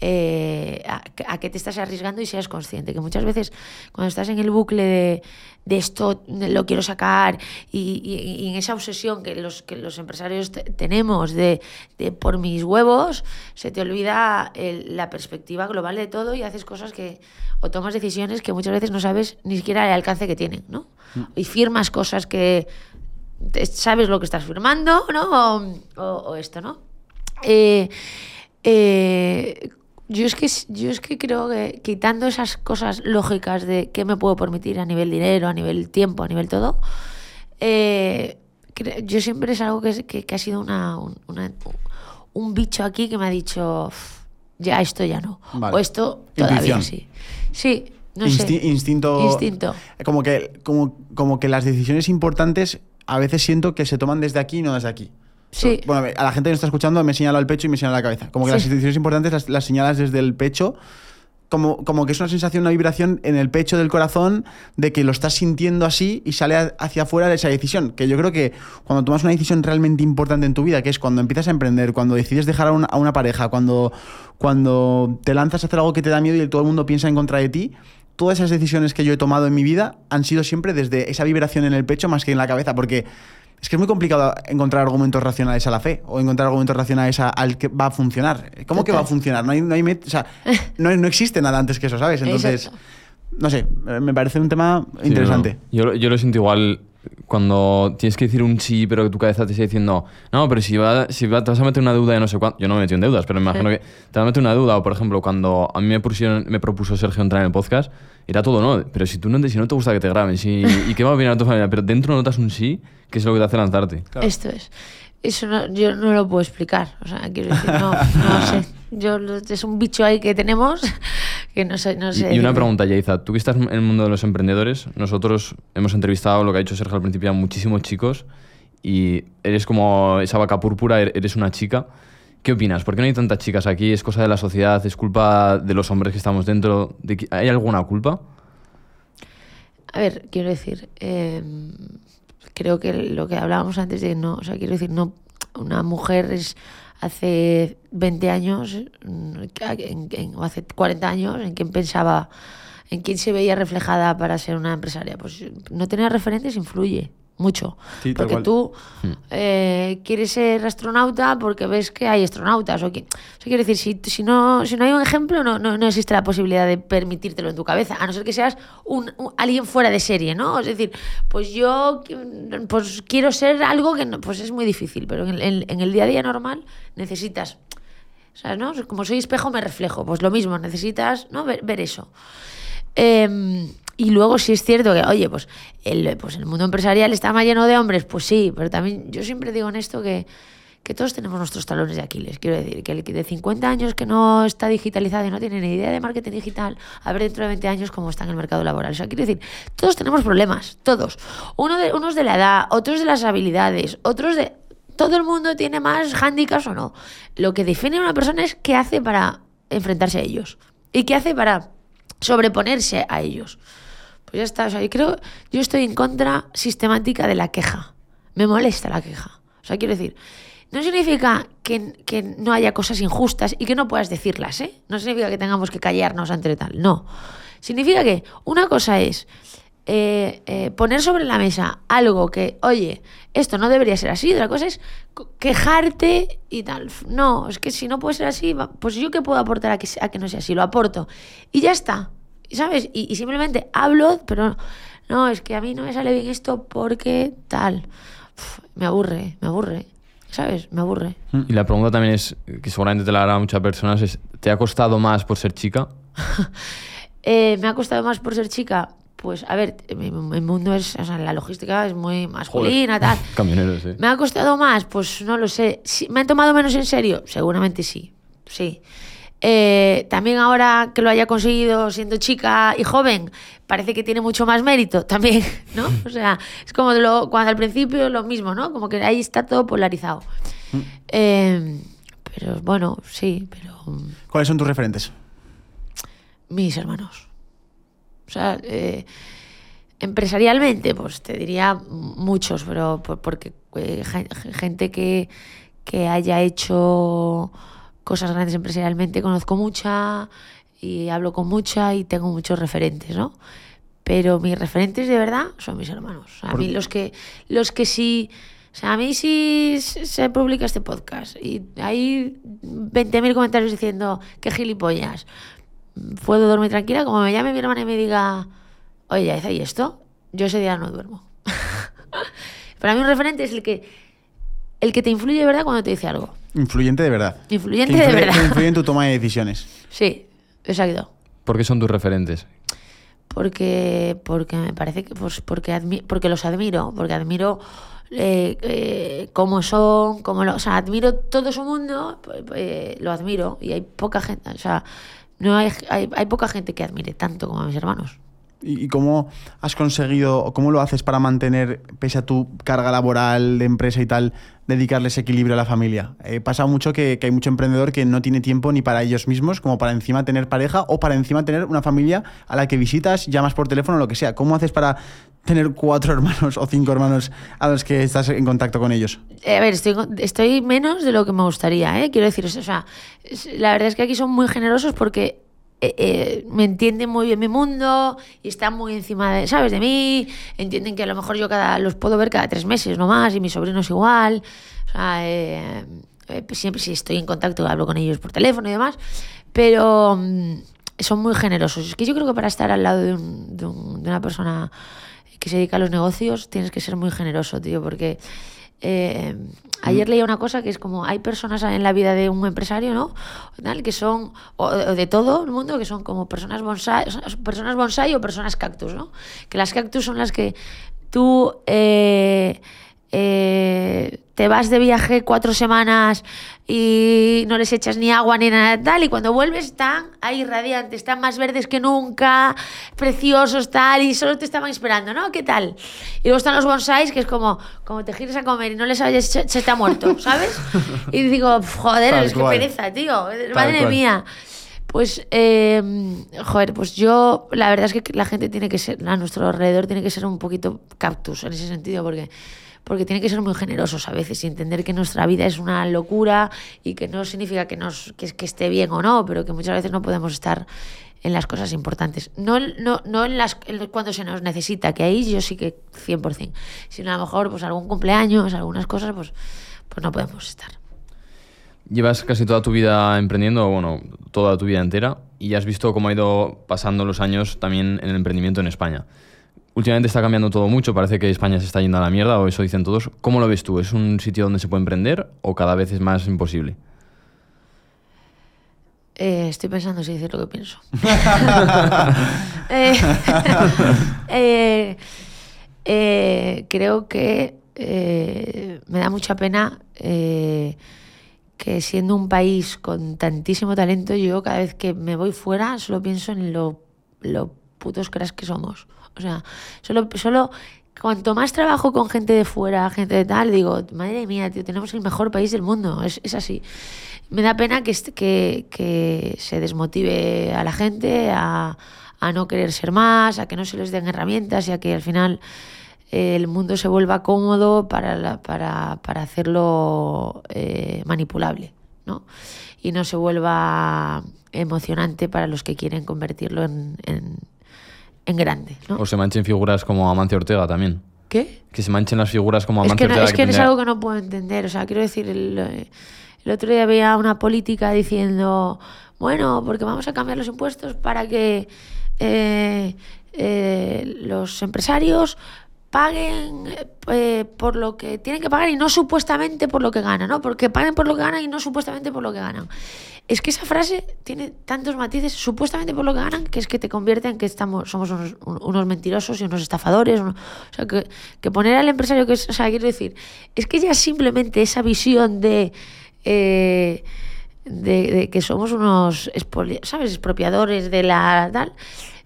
eh, a, a qué te estás arriesgando y seas consciente. Que muchas veces cuando estás en el bucle de, de esto lo quiero sacar y, y- y en esa obsesión que los, que los empresarios te- tenemos de, de por mis huevos, se te olvida el- la perspectiva global de todo y haces cosas que o tomas decisiones que muchas veces no sabes ni siquiera el alcance que tienen, ¿no? Y firmas cosas que sabes lo que estás firmando, ¿no? O, o- o esto, ¿no? Eh, eh, yo, es que, yo es que creo que quitando esas cosas lógicas de qué me puedo permitir a nivel dinero, a nivel tiempo, a nivel todo, eh, yo siempre es algo que, que, que ha sido una, un, una- un bicho aquí que me ha dicho, "Uf, ya esto ya no. Vale. O esto todavía Intuición. sí. Sí, no Insti- sé. Instinto. Instinto. Como que, como, como que las decisiones importantes a veces siento que se toman desde aquí y no desde aquí. Sí. Bueno, a la gente que nos está escuchando me señala el pecho y me señala la cabeza. Como que Sí. las decisiones importantes las, las señalas desde el pecho. Como, como que es una sensación, una vibración en el pecho del corazón de que lo estás sintiendo así y sale a- hacia afuera de esa decisión. Que yo creo que cuando tomas una decisión realmente importante en tu vida, que es cuando empiezas a emprender, cuando decides dejar a una, a una pareja, cuando, cuando te lanzas a hacer algo que te da miedo y todo el mundo piensa en contra de ti, todas esas decisiones que yo he tomado en mi vida han sido siempre desde esa vibración en el pecho más que en la cabeza, porque es que es muy complicado encontrar argumentos racionales a la fe o encontrar argumentos racionales a- al que va a funcionar. ¿Cómo que va a funcionar? No, hay, no, hay met- o sea, no, no existe nada antes que eso, ¿sabes? Entonces, Exacto. no sé, eh, me parece un tema interesante. Sí, no. yo, yo lo siento igual cuando tienes que decir un sí, pero que tu cabeza te está diciendo, no, pero si, va, si va- te vas a meter una deuda de no sé cuánto. Yo no me metí en deudas, pero me imagino Sí. que te vas a meter una deuda. O, por ejemplo, cuando a mí me, pusieron, me propuso Sergio entrar en el podcast, era todo no. Pero si tú no, te- si no te gusta que te graben, si, ¿y qué va a opinar tu familia? Pero dentro notas un sí, que es lo que te hace lanzarte. Esto es. Eso no- yo no lo puedo explicar. O sea, quiero decir, no, no sé. Yo, es un bicho ahí que tenemos que no sé. No Y- sé y una decirte. pregunta, Yaiza. Tú que estás en el mundo de los emprendedores, nosotros hemos entrevistado, lo que ha dicho Sergio al principio, a muchísimos chicos y eres como esa vaca púrpura, er- eres una chica. ¿Qué opinas? ¿Por qué no hay tantas chicas aquí? ¿Es cosa de la sociedad? ¿Es culpa de los hombres que estamos dentro? ¿De ¿Hay alguna culpa? A ver, quiero decir, eh, creo que lo que hablábamos antes de no, o sea, quiero decir, no, una mujer es hace 20 años, o hace 40 años, en quién pensaba, en quién se veía reflejada para ser una empresaria. Pues no tener referentes influye mucho. Sí, porque tú eh, quieres ser astronauta porque ves que hay astronautas. O, que, o sea, quiero decir, si, si, no, si no hay un ejemplo, no, no, no existe la posibilidad de permitírtelo en tu cabeza, a no ser que seas un, un- alguien fuera de serie, ¿no? Es decir, pues yo pues quiero ser algo que no, pues es muy difícil, pero en, el- en el día a día normal necesitas, ¿sabes? ¿no? Como soy espejo me reflejo, pues lo mismo, necesitas ¿no? ver, ver eso. Eh, y luego sí es cierto que, oye, pues el, pues el mundo empresarial está más lleno de hombres, pues sí, pero también yo siempre digo en esto que, que todos tenemos nuestros talones de Aquiles. Quiero decir, que el de 50 años que no está digitalizado y no tiene ni idea de marketing digital, a ver dentro de 20 años cómo está en el mercado laboral. O sea, quiero decir, todos tenemos problemas, todos. Uno de, unos de la edad, otros de las habilidades, otros de... Todo el mundo tiene más hándicaps o no. Lo que define a una persona es qué hace para enfrentarse a ellos y qué hace para sobreponerse a ellos. Pues ya está, o sea, yo creo, yo estoy en contra sistemática de la queja. Me molesta la queja. O sea, quiero decir, no significa que, que no haya cosas injustas y que no puedas decirlas, ¿eh? No significa que tengamos que callarnos ante tal, no. Significa que una cosa es eh, eh, poner sobre la mesa algo que, oye, esto no debería ser así, otra cosa es quejarte y tal. No, es que si no puede ser así, pues yo qué puedo aportar a que no sea así, lo aporto. Y ya está, ¿sabes? Y, y simplemente hablo, pero no, es que a mí no me sale bien esto porque tal. Uf, me aburre, me aburre, ¿sabes? Me aburre. Y la pregunta también es, que seguramente te la harán muchas personas, es, ¿te ha costado más por ser chica? Eh, me ha costado más por ser chica. Pues a ver, mi, mi mundo es, o sea, la logística es muy masculina, tal. Camioneros, sí. ¿Me ha costado más? Pues no lo sé. Sí, ¿Me han tomado menos en serio? Seguramente sí. Sí. Eh, también ahora que lo haya conseguido siendo chica y joven, parece que tiene mucho más mérito también, ¿no? O sea, es como lo, cuando al principio lo mismo, ¿no? Como que ahí está todo polarizado. Eh, pero bueno, sí, pero mm, ¿Cuáles son tus referentes? mis hermanos. O sea, eh, empresarialmente, pues te diría muchos, pero por- porque eh, gen- gente que, que haya hecho cosas grandes empresarialmente conozco mucha y hablo con mucha y tengo muchos referentes, ¿no? Pero mis referentes de verdad son mis hermanos. A mí los que, los que sí... O sea, a mí si se publica este podcast y hay 20.000 comentarios diciendo que gilipollas, puedo dormir tranquila, como me llame mi hermana y me diga, oye, ya ¿y esto? Yo ese día no duermo. Para mí un referente es el que, el que te influye verdad cuando te dice algo. Influyente de verdad. Influyente de verdad. que influye en tu toma de decisiones. Sí, exacto. ¿Por qué son tus referentes? Porque, porque me parece que pues porque, admi- porque los admiro, porque admiro eh, eh, cómo son, cómo lo, o sea, admiro todo su mundo, eh, lo admiro y hay poca gente, o sea, no hay, hay, hay poca gente que admire tanto como a mis hermanos. ¿Y cómo has conseguido, o cómo lo haces para mantener, pese a tu carga laboral de empresa y tal, dedicarle ese equilibrio a la familia? Eh, pasa mucho que, hay mucho emprendedor que no tiene tiempo ni para ellos mismos, como para encima tener pareja o para encima tener una familia a la que visitas, llamas por teléfono, lo que sea. ¿Cómo haces para tener cuatro hermanos o cinco hermanos a los que estás en contacto con ellos? Eh, A ver, estoy, menos de lo que me gustaría, ¿eh? Quiero decir, o sea, la verdad es que aquí son muy generosos porque eh, eh, me entienden muy bien mi mundo y están muy encima de, ¿sabes? De mí. Entienden que a lo mejor yo cada, los puedo ver cada tres meses no más y mi sobrino es igual. O sea, eh, eh, pues siempre si estoy en contacto hablo con ellos por teléfono y demás. Pero mm, son muy generosos. Es que yo creo que para estar al lado de, un- de un- de una persona que se dedica a los negocios, tienes que ser muy generoso, tío, porque eh, ayer leía una cosa que es como hay personas en la vida de un empresario, ¿no? Tal, que son, o, o de todo el mundo, que son como personas bonsai, personas bonsai o personas cactus, ¿no? Que las cactus son las que tú eh, eh, te vas de viaje cuatro semanas y no les echas ni agua ni nada tal, y cuando vuelves están ahí radiantes, están más verdes que nunca, preciosos tal, y solo te estaban esperando, ¿no? ¿Qué tal? Y luego están los bonsais, que es como, como te gires a comer y no les sabes, se, se te ha muerto, ¿sabes? Y digo, joder, Tal es que pereza, tío, Tal madre cual. mía. Pues, eh, joder, pues yo, la verdad es que la gente tiene que ser, a nuestro alrededor tiene que ser un poquito cactus en ese sentido, porque, porque tiene que ser muy generosos a veces y entender que nuestra vida es una locura y que no significa que, nos, que, que esté bien o no, pero que muchas veces no podemos estar en las cosas importantes. No, no, no en las en cuando se nos necesita, que ahí yo sí que 100%, sino a lo mejor pues algún cumpleaños, algunas cosas, pues, pues no podemos estar. Llevas casi toda tu vida emprendiendo, bueno, toda tu vida entera, y has visto cómo ha ido pasando los años también en el emprendimiento en España. Últimamente está cambiando todo mucho, parece que España se está yendo a la mierda, o eso dicen todos. ¿Cómo lo ves tú? ¿Es un sitio donde se puede emprender o cada vez es más imposible? Eh, estoy pensando si decir lo que pienso. Eh, eh, eh, creo que eh, me da mucha pena eh, que siendo un país con tantísimo talento, yo cada vez que me voy fuera solo pienso en lo, lo putos cracks que somos. O sea, solo, solo cuanto más trabajo con gente de fuera, gente de tal, digo, madre mía, tío, tenemos el mejor país del mundo. Es, así. Me da pena que, se desmotive a la gente a, a no querer ser más, a que no se les den herramientas y a que al final eh, el mundo se vuelva cómodo para, la- para, para hacerlo eh, manipulable, ¿no? Y no se vuelva emocionante para los que quieren convertirlo en, en, en grande, ¿no? O se manchen figuras como Amancio Ortega también. ¿Qué? Que se manchen las figuras como Es Amancio que, no- Ortega. es, que es algo que no puedo entender. O sea, quiero decir, el, el otro día veía una política diciendo, bueno, porque vamos a cambiar los impuestos para que eh, eh, los empresarios paguen eh, por lo que tienen que pagar y no supuestamente por lo que ganan, ¿no? Porque paguen por lo que ganan y no supuestamente por lo que ganan. Es que esa frase tiene tantos matices, supuestamente por lo que ganan, que es que te convierte en que estamos, somos unos, un- unos mentirosos y unos estafadores. uno- o sea, que, poner al empresario que es, o sea, quiero decir, es que ya simplemente esa visión de, eh, de, que somos unos, ¿sabes?, expropiadores de la tal,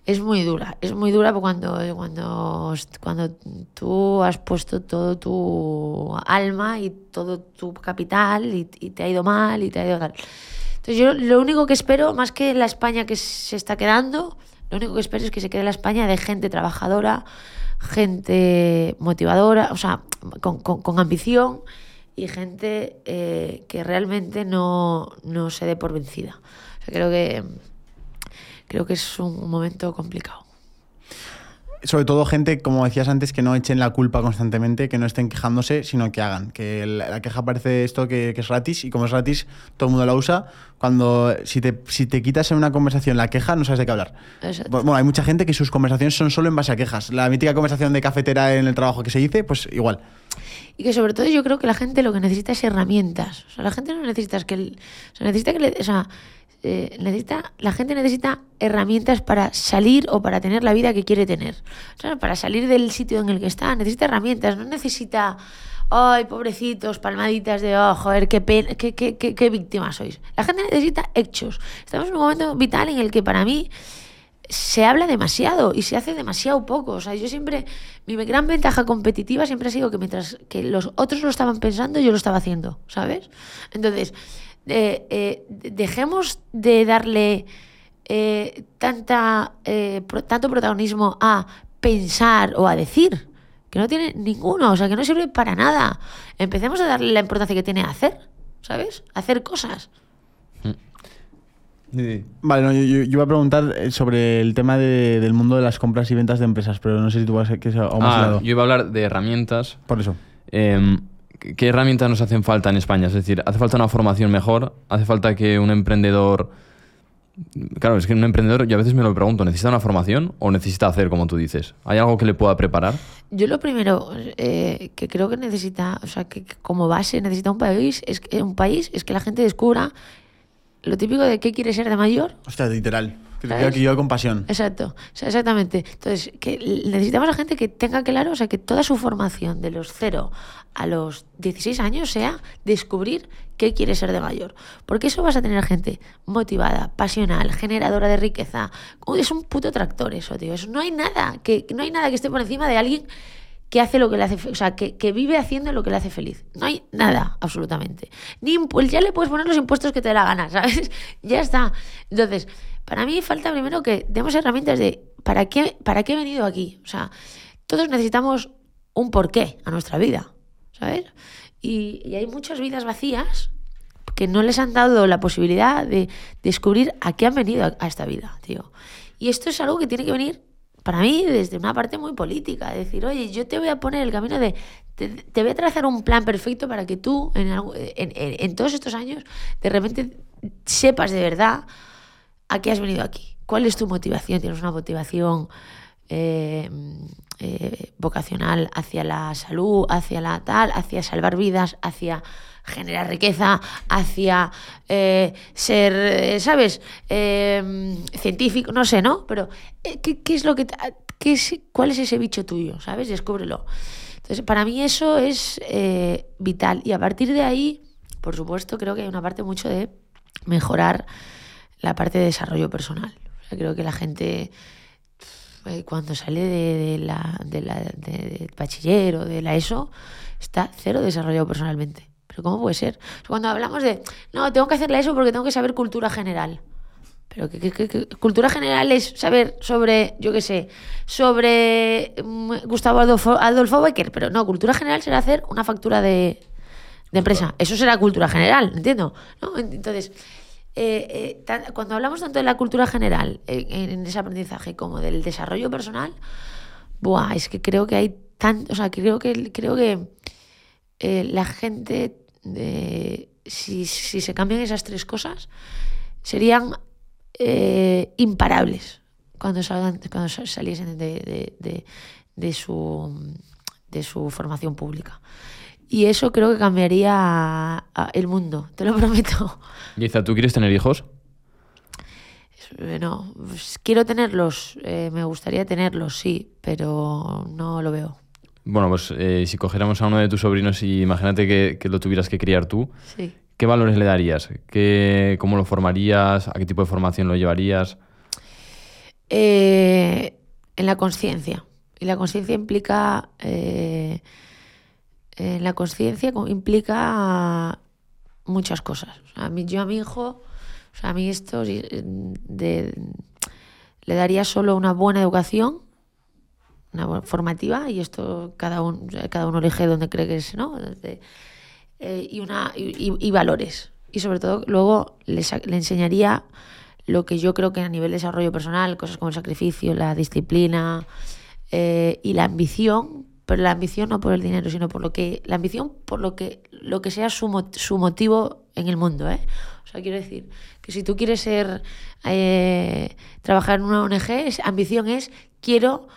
es muy dura. Es muy dura cuando, cuando, cuando tú has puesto todo tu alma y todo tu capital y, y te ha ido mal y te ha ido tal. Entonces yo lo único que espero, más que la España que se está quedando, lo único que espero es que se quede la España de gente trabajadora, gente motivadora, o sea, con, con- ambición y gente eh, que realmente no, no se dé por vencida. O sea, creo que creo que es un momento complicado. Sobre todo gente, como decías antes, que no echen la culpa constantemente, que no estén quejándose, sino que hagan. Que la, la queja parece esto que, que es gratis y como es gratis, todo el mundo la usa. Cuando si te, si te quitas en una conversación la queja, no sabes de qué hablar. Exacto. Bueno, hay mucha gente que sus conversaciones son solo en base a quejas. La mítica conversación de cafetera en el trabajo que se dice, pues igual. Y que sobre todo yo creo que la gente lo que necesita es herramientas. O sea, la gente no necesita es que el- o sea, necesita que le- o sea, eh, necesita la gente necesita herramientas para salir o para tener la vida que quiere tener. O sea, para salir del sitio en el que está, necesita herramientas, no necesita Ay, pobrecitos, palmaditas de, oh, joder, qué, pena, qué, qué, qué, sois. La gente necesita hechos. Estamos en un momento vital en el que para mí se habla demasiado y se hace demasiado poco. O sea, yo siempre, mi gran ventaja competitiva siempre ha sido que mientras que los otros lo estaban pensando, yo lo estaba haciendo, ¿sabes? Entonces, eh, eh, dejemos de darle eh, tanta, eh, pro- tanto protagonismo a pensar o a decir, que no tiene ninguno, o sea, que no sirve para nada. Empecemos a darle la importancia que tiene a hacer, ¿sabes? A hacer cosas. Vale, no, yo, yo- yo iba a preguntar sobre el tema de- del mundo de las compras y ventas de empresas, pero no sé si tú vas a que Ah, lado. yo iba a hablar de herramientas. Por eso. Em, ¿qué- ¿Qué herramientas nos hacen falta en España? Es decir, ¿hace falta una formación mejor? ¿Hace falta que un emprendedor Claro, es que un emprendedor, yo a veces me lo pregunto, ¿necesita una formación o necesita hacer como tú dices? ¿Hay algo que le pueda preparar? Yo lo primero eh, que creo que necesita, o sea, que, como base necesita un país, es que, un país, es que la gente descubra lo típico de qué quiere ser de mayor. Hostia, literal. Diga que yo con pasión. Exacto, o sea, exactamente. Entonces, que necesitamos a gente que tenga claro, o sea, que toda su formación de los 0 a los 16 años sea descubrir qué quiere ser de mayor. Porque eso vas a tener gente motivada, pasional, generadora de riqueza. Es un puto tractor eso, tío. No hay nada que no hay nada que esté por encima de alguien que hace lo que le hace, o sea, que, que vive haciendo lo que le hace feliz. No hay nada, absolutamente. Ni ya le puedes poner los impuestos que te dé la gana, ¿sabes? ya está. Entonces, para mí falta primero que demos herramientas de ¿para qué, para qué he venido aquí? O sea, todos necesitamos un porqué a nuestra vida, ¿sabes? Y, y hay muchas vidas vacías que no les han dado la posibilidad de descubrir a qué han venido a, esta vida, tío. Y esto es algo que tiene que venir, para mí, desde una parte muy política. Decir, oye, yo te voy a poner el camino de... Te, te voy a trazar un plan perfecto para que tú, en, en, en- en todos estos años, de repente sepas de verdad a qué has venido aquí. ¿Cuál es tu motivación? ¿Tienes una motivación eh, eh, vocacional hacia la salud, hacia la tal, hacia salvar vidas, hacia generar riqueza, hacia eh, ser, eh, ¿sabes? Eh, científico, no sé, ¿no? Pero ¿qué, es lo que... te- qué es, ¿Cuál es ese bicho tuyo? ¿Sabes? Descúbrelo. Entonces, para mí eso es vital. Y a partir de ahí, por supuesto, creo que hay una parte mucho de mejorar la parte de desarrollo personal. Creo que la gente eh, cuando sale de, de la, de la de, bachiller o de la ESO está cero desarrollado personalmente. Pero ¿cómo puede ser? Cuando hablamos de, no, tengo que hacer la ESO porque tengo que saber cultura general. Pero ¿qué, qué- qué- qué- cultura general es saber sobre, yo qué sé, sobre mm, Gustavo Adolfo, Adolfo Becker. Pero no, cultura general será hacer una factura de, de empresa. Eso será cultura general, entiendo. ¿no? Entonces, eh, eh, cuando hablamos tanto de la cultura general eh, en, en ese aprendizaje como del desarrollo personal, buah, es que creo que hay tan, o sea, creo que creo que eh, la gente, si, si se cambian esas tres cosas, serían imparables cuando salgan, cuando sa- saliesen de, de- de- de su de su formación pública. Y eso creo que cambiaría el mundo, te lo prometo. Giza, ¿tú quieres tener hijos? Eh, No, pues, quiero tenerlos, eh, me gustaría tenerlos, sí, pero no lo veo. Bueno, pues eh, si cogiéramos a uno de tus sobrinos y imagínate que, que lo tuvieras que criar tú, Sí. ¿qué valores le darías? ¿Qué, ¿Cómo lo formarías? ¿A qué tipo de formación lo llevarías? Eh, en la conciencia. Y la conciencia implica. eh, eh, la conciencia co- implica muchas cosas. A mí, yo a mi hijo, a mí esto le daría solo una buena educación, una buena formativa, y esto cada uno, cada uno elige donde cree que es, ¿no? Eh, y, una, y, valores. Y sobre todo, luego le, le enseñaría lo que yo creo que a nivel de desarrollo personal, cosas como el sacrificio, la disciplina eh, y la ambición, pero la ambición no por el dinero, sino por lo que, la ambición por lo que, lo que sea su, su motivo en el mundo, ¿eh? O sea, quiero decir que si tú quieres ser, eh, trabajar en una ONG, es- ambición es, quiero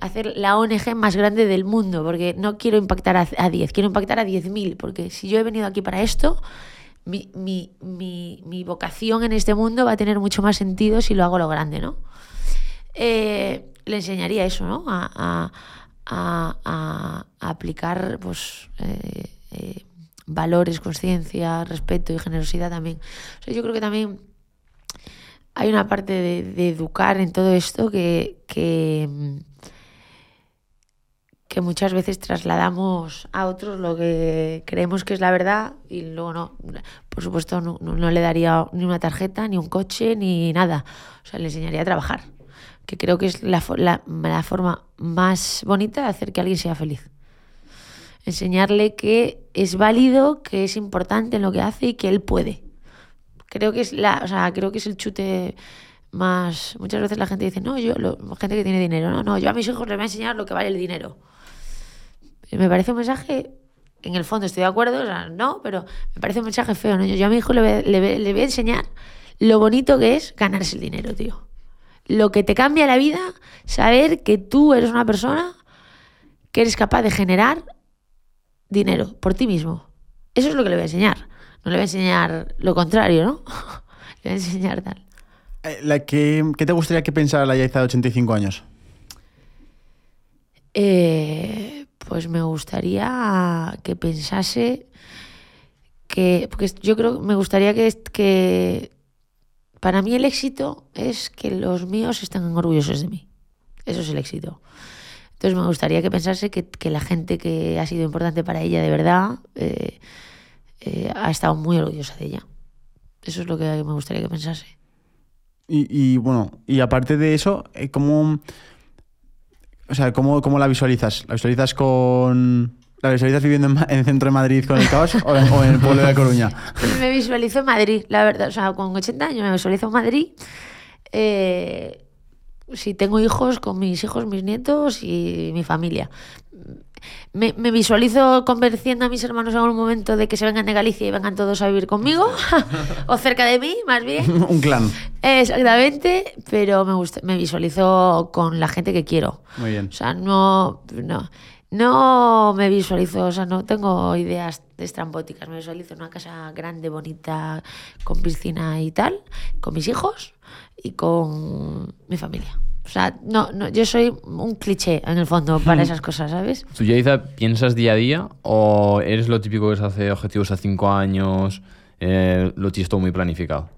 hacer la ONG más grande del mundo, porque no quiero impactar a, a 10, quiero impactar a 10.000, porque si yo he venido aquí para esto, mi, mi, mi, mi vocación en este mundo va a tener mucho más sentido si lo hago lo grande, ¿no? Eh, le enseñaría eso, ¿no? A- a- aplicar, pues, eh, eh, valores, conciencia, respeto y generosidad también. O sea, yo creo que también hay una parte de, educar en todo esto que, que, que muchas veces trasladamos a otros lo que creemos que es la verdad y luego no. Por supuesto, no, no- no le daría ni una tarjeta, ni un coche, ni nada. O sea, le enseñaría a trabajar, que creo que es la, la- la forma más bonita de hacer que alguien sea feliz. Enseñarle que es válido, que es importante en lo que hace y que él puede. Creo que es la, o sea, creo que es el chute más. Muchas veces la gente dice, no, yo, gente que tiene dinero, no, no, yo a mis hijos les voy a enseñar lo que vale el dinero. Me parece un mensaje, en el fondo estoy de acuerdo, o sea, no, pero me parece un mensaje feo, ¿no? Yo, yo a mi hijo le le le voy a enseñar lo bonito que es ganarse el dinero, tío. Lo que te cambia la vida, saber que tú eres una persona que eres capaz de generar dinero por ti mismo. Eso es lo que le voy a enseñar. No le voy a enseñar lo contrario, ¿no? le voy a enseñar tal. Eh, la que, ¿Qué te gustaría que pensara la Yaiza de 85 años? Eh, pues me gustaría que pensase que. Porque yo creo me gustaría que, que. Para mí el éxito es que los míos estén orgullosos de mí. Eso es el éxito. Entonces me gustaría que pensase que, que la gente que ha sido importante para ella de verdad eh, eh, ha estado muy orgullosa de ella. Eso es lo que me gustaría que pensase. Y, y bueno, y aparte de eso, eh, ¿cómo, o sea, ¿cómo, ¿cómo, la visualizas? ¿La visualizas con. ¿La visualizas viviendo en, en, el centro de Madrid con el caos o, en, o en el pueblo de Coruña? Me visualizo en Madrid, la verdad. O sea, con 80 años me visualizo en Madrid. Eh, si tengo hijos, con mis hijos, mis nietos y mi familia. Me, me, visualizo convenciendo a mis hermanos en algún momento de que se vengan de Galicia y vengan todos a vivir conmigo, o cerca de mí, más bien. Un clan. Exactamente, pero me, gusta, me visualizo con la gente que quiero. Muy bien. O sea, no, no, no me visualizo, o sea, no tengo ideas estrambóticas. Me visualizo en una casa grande, bonita, con piscina y tal, con mis hijos y con mi familia. O sea, no, no, yo soy un cliché en el fondo para esas cosas, ¿sabes? ¿Tú, Yaiza, piensas día a día o eres lo típico que se hace objetivos a cinco años, eh, lo tienes todo muy planificado?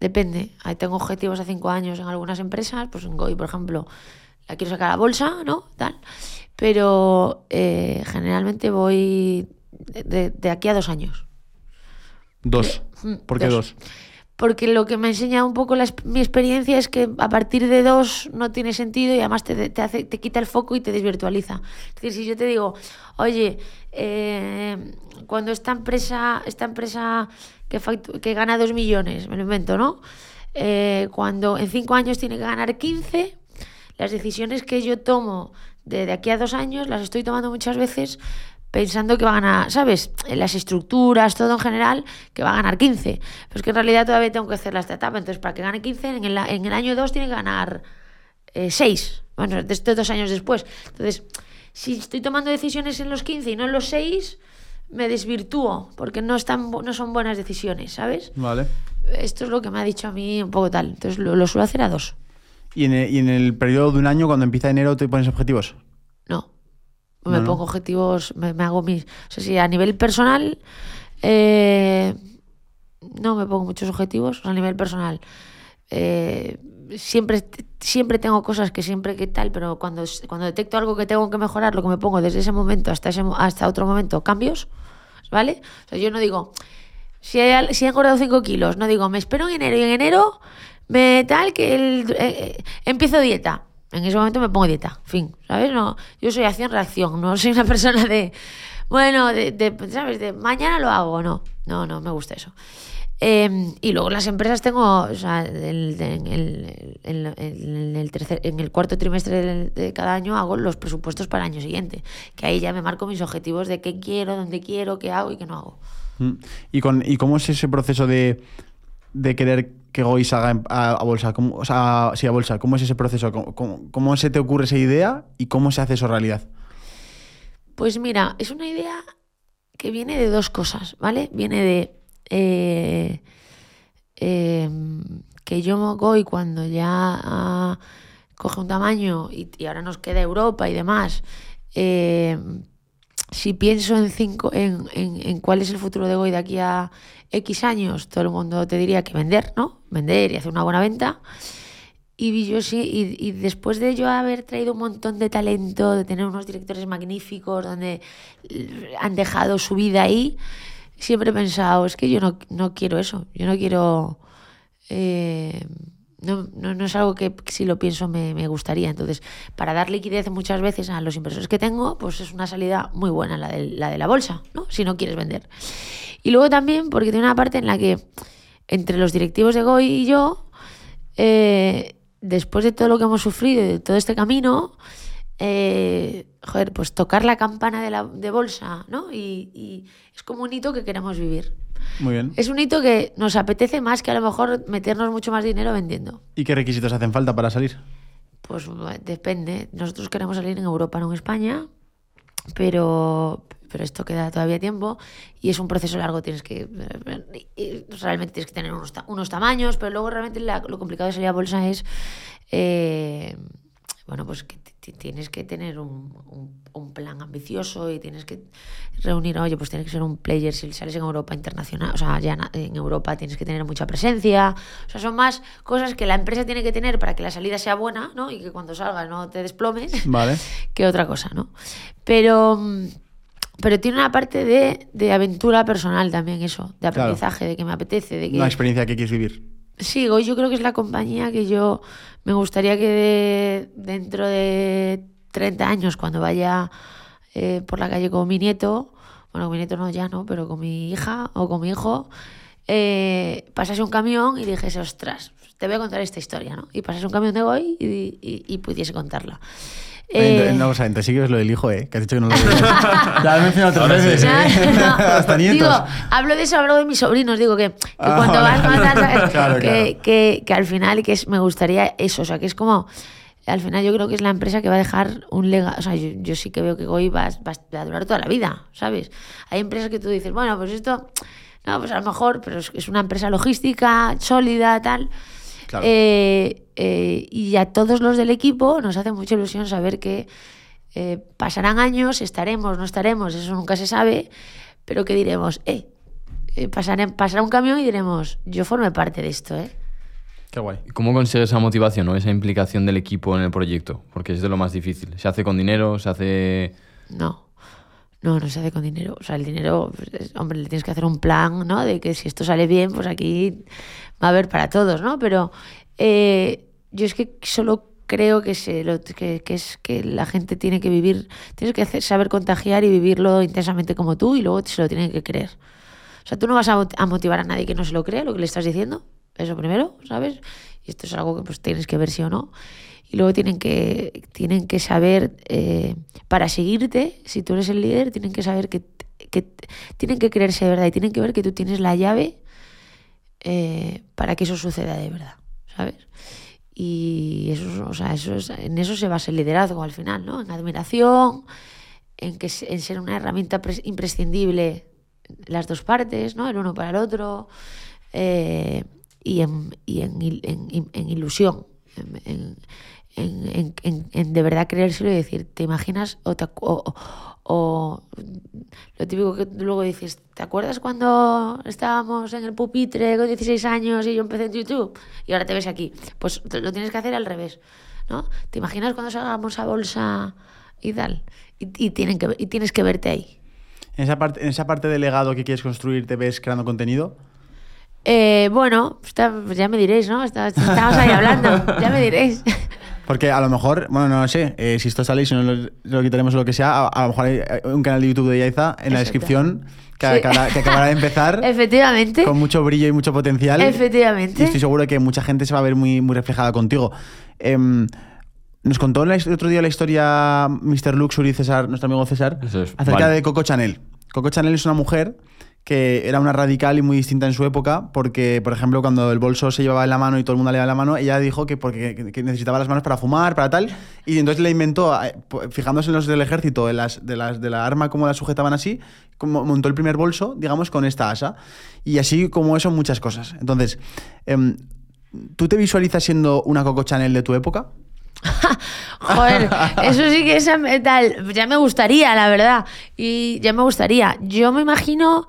Depende. Ahí tengo objetivos a cinco años en algunas empresas, pues en Goy, por ejemplo, la quiero sacar a la bolsa, ¿no? Tal. Pero eh, generalmente voy de, de, aquí a dos años. ¿Dos? ¿Por qué dos? dos? porque lo que me enseña un poco la, mi experiencia es que a partir de dos no tiene sentido y además te, te, hace, te quita el foco y te desvirtualiza. Es decir, si yo te digo, oye, eh, cuando esta empresa, esta empresa que, que gana dos millones, me lo invento, ¿no? Eh, cuando en cinco años tiene que ganar 15, las decisiones que yo tomo de, de aquí a dos años las estoy tomando muchas veces pensando que va a ganar, ¿sabes? En las estructuras, todo en general, que va a ganar 15. Pero es que en realidad todavía tengo que hacer la esta etapa. Entonces, para que gane 15, en el, en el año 2 tiene que ganar eh, 6. Bueno, desde dos años después. Entonces, si estoy tomando decisiones en los 15 y no en los 6, me desvirtúo, porque no, están, no son buenas decisiones, ¿sabes? Vale. Esto es lo que me ha dicho a mí un poco tal. Entonces, lo, lo suelo hacer a dos. ¿Y en, el, ¿Y en el periodo de un año, cuando empieza enero, te pones objetivos? No. Me no, pongo no. objetivos, me, me, hago mis. O sea, si a nivel personal. Eh, no me pongo muchos objetivos. O sea, a nivel personal. Eh, siempre, siempre tengo cosas que siempre que tal, pero cuando, cuando detecto algo que tengo que mejorar, lo que me pongo desde ese momento hasta, ese, hasta otro momento, cambios. ¿Vale? O sea, yo no digo. Si he, si he engordado 5 kilos, no digo, me espero en enero y en enero me tal que el, eh, empiezo dieta en ese momento me pongo dieta, fin, ¿sabes? No, yo soy acción-reacción, no soy una persona de, bueno, de, de, ¿sabes? De mañana lo hago, no, no, no me gusta eso. Eh, y luego las empresas tengo, o sea, en, el, cuarto trimestre de, cada año hago los presupuestos para el año siguiente, que ahí ya me marco mis objetivos de qué quiero, dónde quiero, qué hago y qué no hago. ¿Y, con, y cómo es ese proceso de, de querer que Gois haga a, a bolsa? ¿Cómo, o sea, sí, a bolsa. ¿Cómo es ese proceso? ¿Cómo, ¿Cómo, cómo, se te ocurre esa idea y cómo se hace eso realidad? Pues mira, es una idea que viene de dos cosas, ¿vale? Viene de eh, eh, que yo Goy cuando ya uh, coge un tamaño y, y, ahora nos queda Europa y demás, eh, si pienso en, cinco, en, en, en, cuál es el futuro de Goy de aquí a X años, todo el mundo te diría que vender, ¿no? Vender y hacer una buena venta. Y yo sí, y, y, después de yo haber traído un montón de talento, de tener unos directores magníficos, donde han dejado su vida ahí, siempre he pensado, es que yo no, no quiero eso, yo no quiero... Eh, no, no, no, es algo que si lo pienso me, me, gustaría. Entonces, para dar liquidez muchas veces a los inversores que tengo, pues es una salida muy buena la de la, de la bolsa, ¿no? Si no quieres vender. Y luego también porque tiene una parte en la que entre los directivos de Goy y yo, eh, después de todo lo que hemos sufrido, de todo este camino, eh, joder, pues tocar la campana de, la, de bolsa, ¿no? Y, y es como un hito que queremos vivir. Muy bien. Es un hito que nos apetece más que a lo mejor meternos mucho más dinero vendiendo. ¿Y qué requisitos hacen falta para salir? Pues depende. Nosotros queremos salir en Europa, no en España, pero, pero esto queda todavía tiempo y es un proceso largo. Tienes que realmente tienes que tener unos, unos tamaños, pero luego realmente la- lo complicado de salir a bolsa es eh, bueno, pues que tienes que tener un, un- un plan ambicioso y tienes que reunir, oye, pues tienes que ser un player si sales en Europa internacional, o sea, ya en Europa tienes que tener mucha presencia, o sea, son más cosas que la empresa tiene que tener para que la salida sea buena, ¿no? Y que cuando salgas no te desplomes Vale. que otra cosa, ¿no? Pero, pero tiene una parte de, de aventura personal también eso, de Claro. aprendizaje, de que me apetece, de que... Una experiencia que quieres vivir. Sí, hoy yo creo que es la compañía que yo me gustaría que de- dentro de 30 años, cuando vaya eh, por la calle con mi nieto, bueno, con mi nieto no ya no, pero con mi hija o con mi hijo, eh, pasase un camión y dijese, ostras, te voy a contar esta historia, ¿no? Y pasase un camión de hoy y, pudiese contarla. Eh, no, o sea, entonces sí que es lo del hijo, ¿eh? Que has dicho que no lo La has mencionado sí. veces, ¿eh? No, no. Hasta nietos. Digo, hablo de eso, hablo de mis sobrinos. Digo que, que Ah, cuando vas más ¿sabes? Claro, que, claro. Que, que al final que es, me gustaría eso. O sea, que es como. Al final yo creo que es la empresa que va a dejar un legado. O sea, yo, yo sí que veo que Goy va, va a durar toda la vida, ¿sabes? Hay empresas que tú dices, bueno, pues esto. No, pues a lo mejor, pero es, es una empresa logística, sólida, tal. Claro. Eh, eh, y a todos los del equipo nos hace mucha ilusión saber que eh, pasarán años, estaremos, no estaremos, eso nunca se sabe, pero que diremos, eh, eh, pasará, pasará un camión y diremos, yo formé parte de esto, ¿eh? Qué guay. ¿Y ¿Cómo consigues esa motivación o esa implicación del equipo en el proyecto? Porque es de lo más difícil. ¿Se hace con dinero? ¿Se hace...? No, no, no se hace con dinero. O sea, el dinero, pues, es- hombre, le tienes que hacer un plan, ¿no? De que si esto sale bien, pues aquí va a haber para todos, ¿no? Pero eh, yo es que solo creo que, se lo, que, que es que la gente tiene que vivir, tienes que hacer- saber contagiar y vivirlo intensamente como tú y luego se lo tienen que creer. O sea, tú no vas a, a motivar a nadie que no se lo crea lo que le estás diciendo. Eso primero, ¿sabes? Y esto es algo que pues tienes que ver sí o no. Y luego tienen que, tienen que saber, eh, para seguirte, si tú eres el líder, tienen que saber que, que tienen que creerse de verdad y tienen que ver que tú tienes la llave eh, para que eso suceda de verdad, ¿sabes? Y eso, o sea, eso es- en eso se basa el liderazgo al final, ¿no? En admiración, en, que, en ser una herramienta pres- imprescindible las dos partes, ¿no? El uno para el otro, eh, y, en, y en, en- en- ilusión, en, de verdad creérselo y decir, ¿te imaginas? O, te o- o- lo típico que luego dices, ¿te acuerdas cuando estábamos en el pupitre con 16 años y yo empecé en YouTube? Y ahora te ves aquí. Pues lo tienes que hacer al revés, ¿no? ¿Te imaginas cuando salgamos a bolsa y tal? Y, y tienen que, y tienes que verte ahí. En esa, parte, en esa parte del legado que quieres construir, ¿te ves creando contenido? Eh, bueno, está- pues ya me diréis, ¿no? Está- Estamos ahí hablando, ya me diréis. Porque a lo mejor, bueno, no lo sé, eh, si esto sale y si no lo, lo quitaremos o lo que sea, a, a lo mejor hay hay un canal de YouTube de Yaiza en la Exacto. descripción que, Sí. acabará, que acabará de empezar Efectivamente. con mucho brillo y mucho potencial. Efectivamente. Y estoy seguro que mucha gente se va a ver muy, muy reflejada contigo. Em, nos contó la el otro día la historia Mr. Luxury César, nuestro amigo César, es, acerca vale. de Coco Chanel. Coco Chanel es una mujer que era una radical y muy distinta en su época, porque, por ejemplo, cuando el bolso se llevaba en la mano y todo el mundo le daba la mano, ella dijo que porque que- que necesitaba las manos para fumar, para tal, y entonces le inventó, eh, fijándose en los del ejército, en las, de, las, de la arma, cómo la sujetaban así, como montó el primer bolso, digamos, con esta asa. Y así como eso, muchas cosas. Entonces, em, ¿tú te visualizas siendo una Coco Chanel de tu época? Joder, eso sí que es eh, tal. Ya me gustaría, la verdad. Y ya me gustaría. Yo me imagino.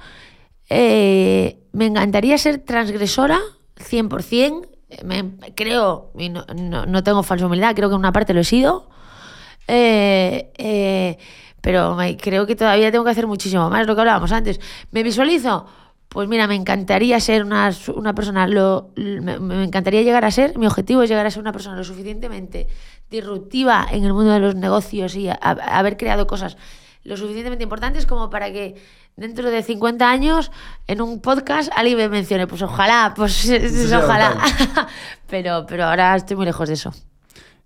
Eh, me encantaría ser transgresora, 100%. Me, creo, y no, no, no tengo falsa humildad, creo que en una parte lo he sido. Eh, eh, pero me- creo que todavía tengo que hacer muchísimo más, lo que hablábamos antes. ¿Me visualizo? Pues mira, me encantaría ser una, una persona, lo, me, encantaría llegar a ser, mi objetivo es llegar a ser una persona lo suficientemente disruptiva en el mundo de los negocios y a- haber creado cosas lo suficientemente importantes como para que dentro de 50 años en un podcast alguien me mencione. Pues ojalá, pues ojalá. pero, pero ahora estoy muy lejos de eso.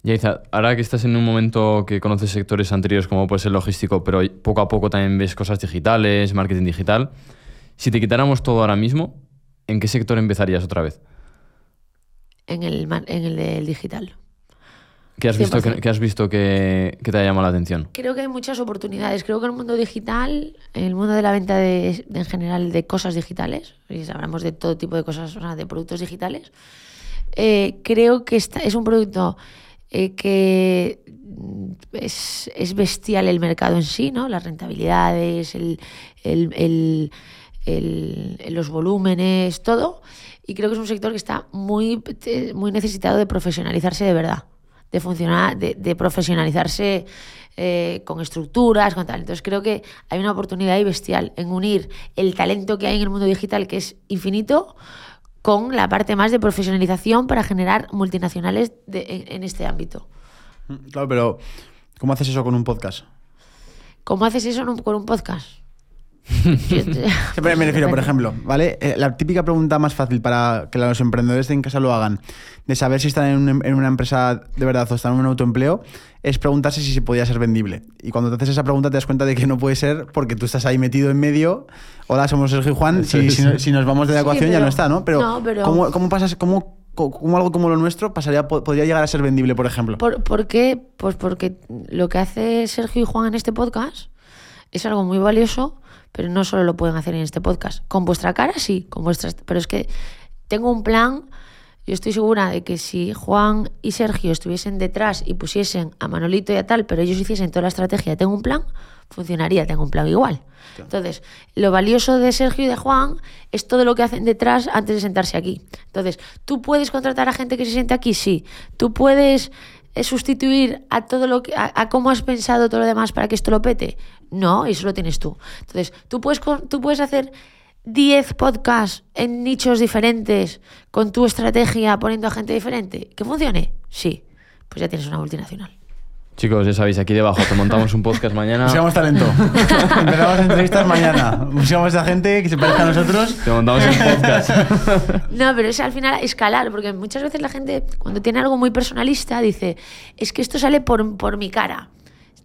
Yaiza, ahora que estás en un momento que conoces sectores anteriores como puede ser logístico, pero poco a poco también ves cosas digitales, marketing digital, si te quitáramos todo ahora mismo, ¿en qué sector empezarías otra vez? En el, en el del digital. ¿Qué has visto, que, 100%. qué has visto que, que te ha llamado la atención? Creo que hay muchas oportunidades. Creo que el mundo digital, el mundo de la venta de, de- en general de cosas digitales, y hablamos de todo tipo de cosas, o sea, de productos digitales, eh, creo que es un producto eh, que mm, es, es bestial el mercado en sí, ¿no? Las rentabilidades, el, el- el- el- los volúmenes, todo. Y creo que es un sector que está muy, eh, muy necesitado de profesionalizarse de verdad, de funcionar, de, de profesionalizarse eh, con estructuras, con tal. Entonces creo que hay una oportunidad ahí bestial en unir el talento que hay en el mundo digital, que es infinito, con la parte más de profesionalización para generar multinacionales de- en, en este ámbito. Mm, Claro, pero ¿cómo haces eso con un podcast? ¿Cómo haces eso un- con un podcast? Siempre me refiero, por ejemplo, ¿vale? Eh, la típica pregunta más fácil para que los emprendedores de en casa lo hagan, de saber si están en, un- en una empresa de verdad o están en un autoempleo, es preguntarse si se podía ser vendible. Y cuando te haces esa pregunta te das cuenta de que no puede ser porque tú estás ahí metido en medio. Hola, somos Sergio y Juan. Si, es. si no- si nos vamos de la Sí, ecuación ya no está, ¿no? Pero, no, pero- ¿cómo, cómo pasas, cómo, algo como lo nuestro pasaría, po- podría llegar a ser vendible, por ejemplo? ¿Por, por qué? Pues porque lo que hace Sergio y Juan en este podcast es algo muy valioso, pero no solo lo pueden hacer en este podcast. Con vuestra cara, sí, con vuestras. Pero es que tengo un plan. Yo estoy segura de que si Juan y Sergio estuviesen detrás y pusiesen a Manolito y a tal, pero ellos hiciesen toda la estrategia, tengo un plan, funcionaría, tengo un plan igual. Entonces, lo valioso de Sergio y de Juan es todo lo que hacen detrás antes de sentarse aquí. Entonces, ¿tú puedes contratar a gente que se siente aquí? Sí. ¿Tú puedes eh, sustituir a todo lo que a, a cómo has pensado todo lo demás para que esto lo pete? No, eso lo tienes tú. Entonces, tú puedes con- tú puedes hacer 10 podcasts en nichos diferentes con tu estrategia poniendo a gente diferente que funcione. Sí. Pues ya tienes una multinacional. Chicos, ya sabéis, aquí debajo te montamos un podcast mañana. Buscamos talento. Empezamos entrevistas mañana. Buscamos a gente que se parezca a nosotros. Te montamos un podcast. No, pero es al final escalar, porque muchas veces la gente, cuando tiene algo muy personalista, dice, es que esto sale por, por mi cara.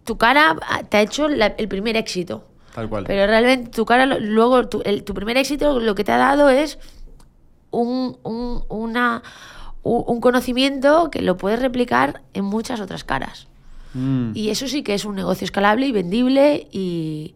Tu cara te ha hecho la- el primer éxito. Tal cual. Pero realmente tu cara, luego tu, el- tu primer éxito lo que te ha dado es un, un- una, un, un conocimiento que lo puedes replicar en muchas otras caras. Mm. Y eso sí que es un negocio escalable y vendible y,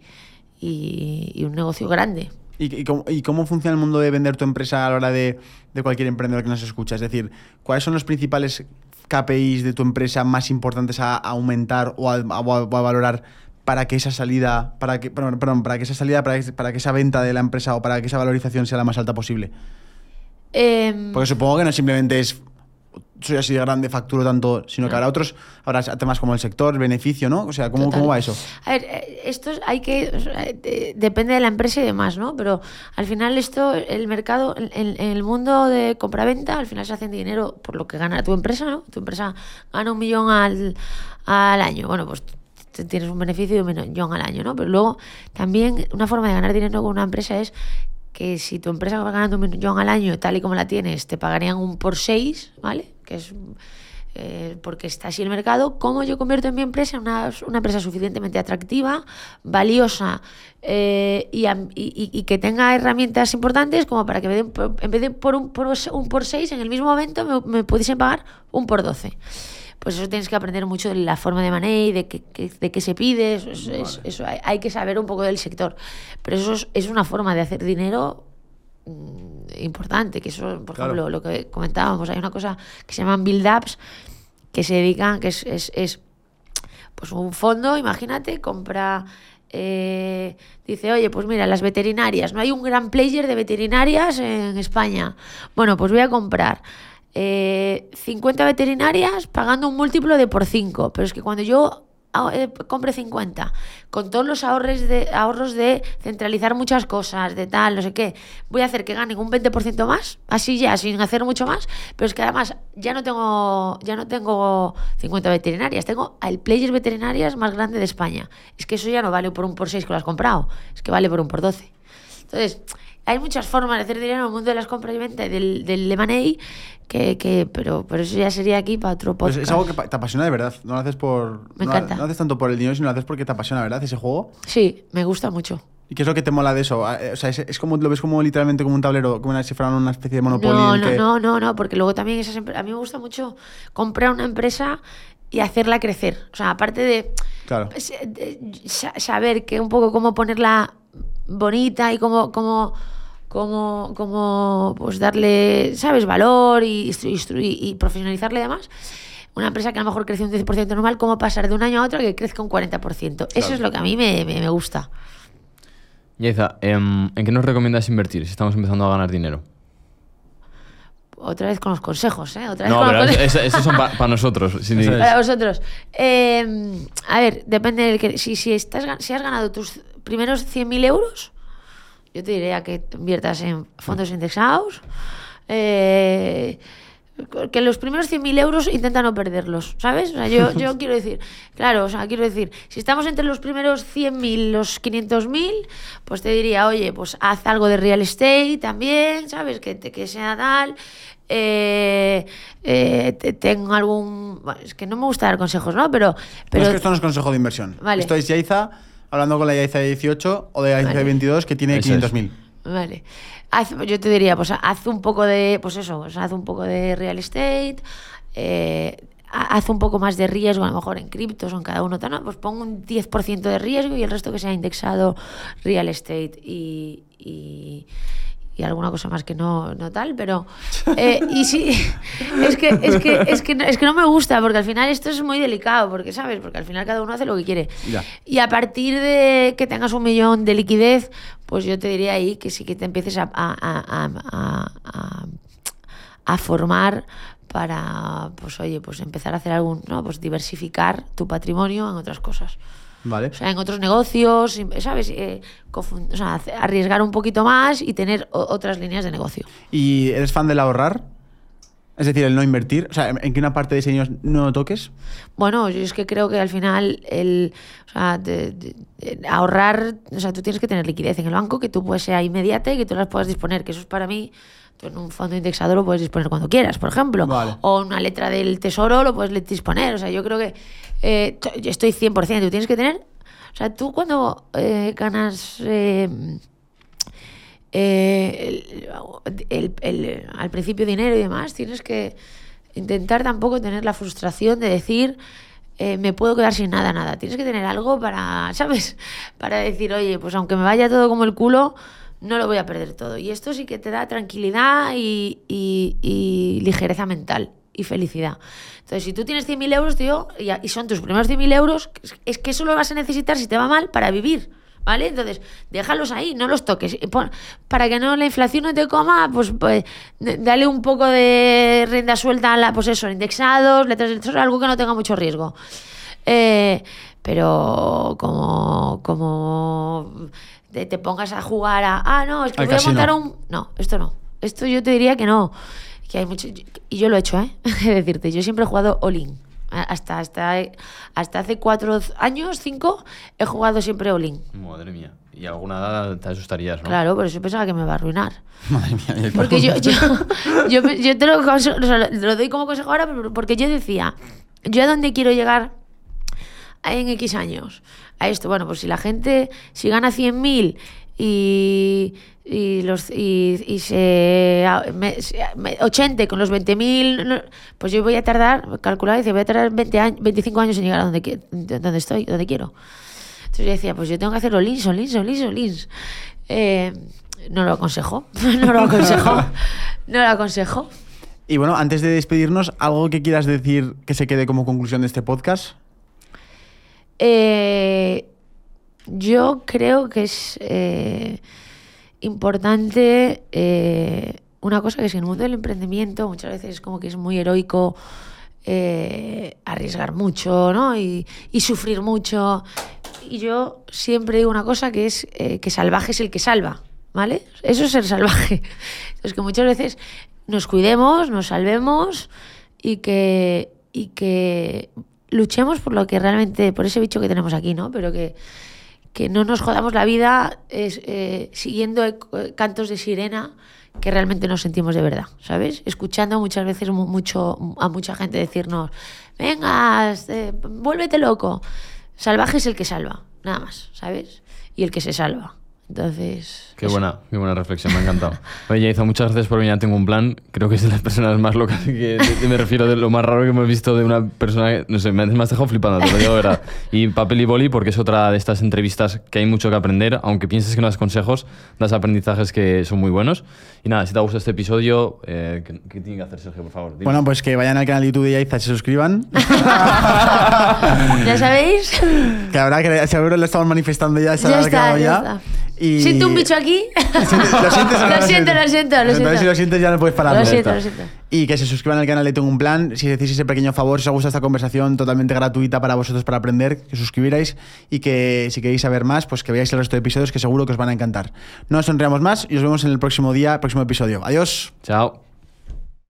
y- y un negocio grande. ¿Y, y cómo, y cómo funciona el mundo de vender tu empresa a la hora de, de cualquier emprendedor que nos escucha? Es decir, ¿cuáles son los principales KPIs de tu empresa más importantes a, aumentar o a, a- o a valorar para que esa salida, para que, perdón, perdón, para que esa salida, para que, para que esa venta de la empresa o para que esa valorización sea la más alta posible? Em, Porque supongo que no simplemente es soy así de grande, facturo tanto, sino que habrá otros, habrá temas como el sector, el beneficio, ¿no? O sea, ¿cómo, Total. ¿cómo va eso? A ver, eh, esto es- hay que. depende de la empresa y demás, ¿no? Pero al final, esto, el mercado, en, el mundo de compraventa, al final se hacen dinero por lo que gana tu empresa, ¿no? Tu empresa gana un millón al, al año. Bueno, pues tienes un beneficio de un millón al año, ¿no? Pero luego también una forma de ganar dinero con una empresa es que si tu empresa va ganando un millón al año, tal y como la tienes, te pagarían un por seis, ¿vale? Que es eh, porque está así el mercado, ¿cómo yo convierto en mi empresa en una, una empresa suficientemente atractiva, valiosa eh, y, y- y- que tenga herramientas importantes como para que me den en vez de por un por, un por seis, en el mismo momento me, me pudiesen pagar un por doce? Pues eso tienes que aprender mucho de la forma de money, de qué, de qué se pide, eso, es- es- eso hay, hay que saber un poco del sector. Pero eso es, es una forma de hacer dinero importante, que eso, por Claro. ejemplo, lo que comentábamos, hay una cosa que se llaman build-ups, que se dedican, que es, es, es, pues un fondo, imagínate, compra, eh, dice, oye, pues mira, las veterinarias, no hay un gran player de veterinarias en España. Bueno, pues voy a comprar eh, 50 veterinarias pagando un múltiplo de por 5, pero es que cuando yo eh, compre 50, con todos los ahorros de, ahorros de centralizar muchas cosas, de tal, no sé qué, voy a hacer que ganen un 20% más, así ya, sin hacer mucho más, pero es que además ya no tengo, ya no tengo 50 veterinarias, tengo al player veterinarias más grande de España. Es que eso ya no vale por un por 6 que lo has comprado, es que vale por un por 12. Entonces, hay muchas formas de hacer dinero en el mundo de las compras y ventas del, del M&A, que, que, pero, pero eso ya sería aquí para otro Pues podcast. es algo que te apasiona de verdad. No lo haces por. Me no, encanta. no haces tanto por el dinero, sino lo haces porque te apasiona, ¿verdad? Ese juego. Sí, me gusta mucho. ¿Y qué es lo que te mola de eso? Ah, eh, O sea, es, es como lo ves como literalmente como un tablero, como una, si fuera una especie de Monopoly. No, no, que- no, no, no, porque luego también esas a mí me gusta mucho comprar una empresa y hacerla crecer. O sea, aparte de, Claro. eh, de sa- saber que un poco cómo ponerla bonita y cómo, cómo, cómo, cómo pues darle, ¿sabes?, valor y, profesionalizarle y demás. Una empresa que a lo mejor crece un 10% normal, cómo pasar de un año a otro que crezca un 40%. Eso es lo que a mí me, me- me gusta. Yaiza, em, ¿en qué nos recomiendas invertir si estamos empezando a ganar dinero? Otra vez con los consejos, ¿eh? Otra vez No, con pero los es- consejos. es- esos son para nosotros. sin- Eso es. Para vosotros. Eh, a ver, depende del que. Si, si, estás, si has ganado tus primeros 100.000 euros, yo te diría que inviertas en fondos indexados. eh, que los primeros 100.000 euros intenta no perderlos, ¿sabes? O sea, yo, yo quiero decir, claro, o sea, quiero decir, si estamos entre los primeros 100.000 los 500.000, pues te diría, oye, pues haz algo de real estate también, ¿sabes? Que, que sea tal. Eh, eh, te- tengo algún. bueno, es que no me gusta dar consejos, ¿no? Pero. Pero pero es que esto no es consejo de inversión. Vale. Esto es Yaiza hablando con la de 18 o de Yaiza de Vale. 22 que tiene Eso es. 500.000. Vale. Haz- yo te diría, pues haz un poco de, pues eso, pues, haz un poco de real estate, eh, ha- haz un poco más de riesgo, a lo mejor en criptos o en cada uno, ¿no? pues pon un 10% de riesgo y el resto que sea indexado real estate y, y, y alguna cosa más que no, no tal, pero eh, y sí, es que, es, que, es, que, no- es que no me gusta, porque al final esto es muy delicado, porque sabes, porque al final cada uno hace lo que quiere. Ya. Y a partir de que tengas un millón de liquidez, pues yo te diría ahí que sí que te empieces a- a- a- a formar para, pues oye, pues empezar a hacer algún, ¿no? Pues diversificar tu patrimonio en otras cosas. Vale. O sea, en otros negocios, ¿sabes? Eh, o sea, arriesgar un poquito más y tener otras líneas de negocio. ¿Y eres fan del ahorrar? Es decir, el no invertir. O sea, ¿en qué una parte de dinero no toques? Bueno, yo es que creo que al final el o sea, de- de- de ahorrar, o sea, tú tienes que tener liquidez en el banco, que tú puedes ser inmediata y que tú las puedas disponer, que eso es para mí, tú en un fondo indexado lo puedes disponer cuando quieras, por ejemplo, Vale. o una letra del tesoro lo puedes disponer, o sea, yo creo que eh, yo estoy 100%, tú tienes que tener, o sea, tú cuando eh, ganas... eh, eh, el- el- el- al principio dinero y demás, tienes que intentar tampoco tener la frustración de decir eh, me puedo quedar sin nada, nada. Tienes que tener algo para, ¿sabes? Para decir, oye, pues aunque me vaya todo como el culo, no lo voy a perder todo. Y esto sí que te da tranquilidad y, y- ligereza mental y felicidad. Entonces, si tú tienes 100.000 euros, tío, y, son tus primeros 100.000 euros, es que eso lo vas a necesitar si te va mal para vivir. ¿Vale? Entonces, déjalos ahí, no los toques. Pon- para que no la inflación no te coma, pues, pues dale un poco de rienda suelta a la, pues eso, indexados, letras del tesoro, algo que no tenga mucho riesgo. Eh, pero como, como te, te pongas a jugar a, ah, no, es que Al voy a casino. montar un... No, esto no. Esto yo te diría que no. Que hay mucho... Y yo lo he hecho, ¿eh? Decirte, yo siempre he jugado all-in. Hasta, hasta, hasta hace cuatro años, cinco, he jugado siempre all-in. Madre mía. Y a alguna edad te asustarías, ¿no? Claro, por eso pensaba que me va a arruinar. Madre mía. Porque yo, yo, yo, yo te lo, o sea, lo doy como consejo ahora, pero porque yo decía, yo a dónde quiero llegar en X años. A esto, bueno, pues si la gente, si gana 100.000 y, y, los, y, y se, me- se- me- 80 con los 20.000, no, pues yo voy a tardar, calcular, dice, voy a tardar 20 años, 25 años en llegar a donde, donde estoy, donde quiero. Entonces yo decía, pues yo tengo que hacerlo lins, o lins, o lins, o lins. Eh, no lo aconsejo, no lo aconsejo, no lo aconsejo. Y bueno, antes de despedirnos, ¿algo que quieras decir que se quede como conclusión de este podcast? Eh, yo creo que es eh, importante eh, una cosa que es en el mundo del emprendimiento muchas veces es como que es muy heroico arriesgar mucho ¿no? y, sufrir mucho. Y yo siempre digo una cosa que es que salvaje es el que salva, ¿vale? Eso es ser salvaje. Entonces que muchas veces nos cuidemos, nos salvemos y que, y que luchemos por lo que realmente, por ese bicho que tenemos aquí, ¿no? Pero que, que no nos jodamos la vida es, eh, siguiendo eco- eh, cantos de sirena que realmente nos sentimos de verdad, ¿sabes? Escuchando muchas veces mu- mucho a mucha gente decirnos, venga, eh, vuélvete loco. Salvaje es el que salva, nada más, ¿sabes? Y el que se salva. Entonces... Qué eso. buena, qué buena reflexión, me ha encantado. Oye, Yaiza, muchas gracias por venir a Tengo un Plan. Creo que es de las personas más locas que de- de- me refiero de lo más raro que hemos visto de una persona. que- No sé, me, me has dejado flipando, te lo digo de verdad. Y papel y boli, porque es otra de estas entrevistas que hay mucho que aprender. Aunque pienses que no das consejos, das aprendizajes que son muy buenos. Y nada, si te ha gustado este episodio, eh, ¿qué, qué tiene que hacer Sergio, por favor? Dime. Bueno, pues que vayan al canal de YouTube de Yaiza y se suscriban. ¿Ya sabéis? que habrá que seguro lo estamos manifestando ya. se Ya está, acabado ya está. Y- ¿Siento un bicho aquí? ¿Lo siento, lo siento, lo siento. si lo sientes ya no puedes parar. Lo siento, lo siento. Y que se suscriban al canal de Tengo un Plan. Si decís ese pequeño favor, si os gusta esta conversación totalmente gratuita para vosotros para aprender, que os suscribiráis y que si queréis saber más, pues que veáis el resto de episodios que seguro que os van a encantar. No nos sonreamos más y os vemos en el próximo día, próximo episodio. Adiós. Chao.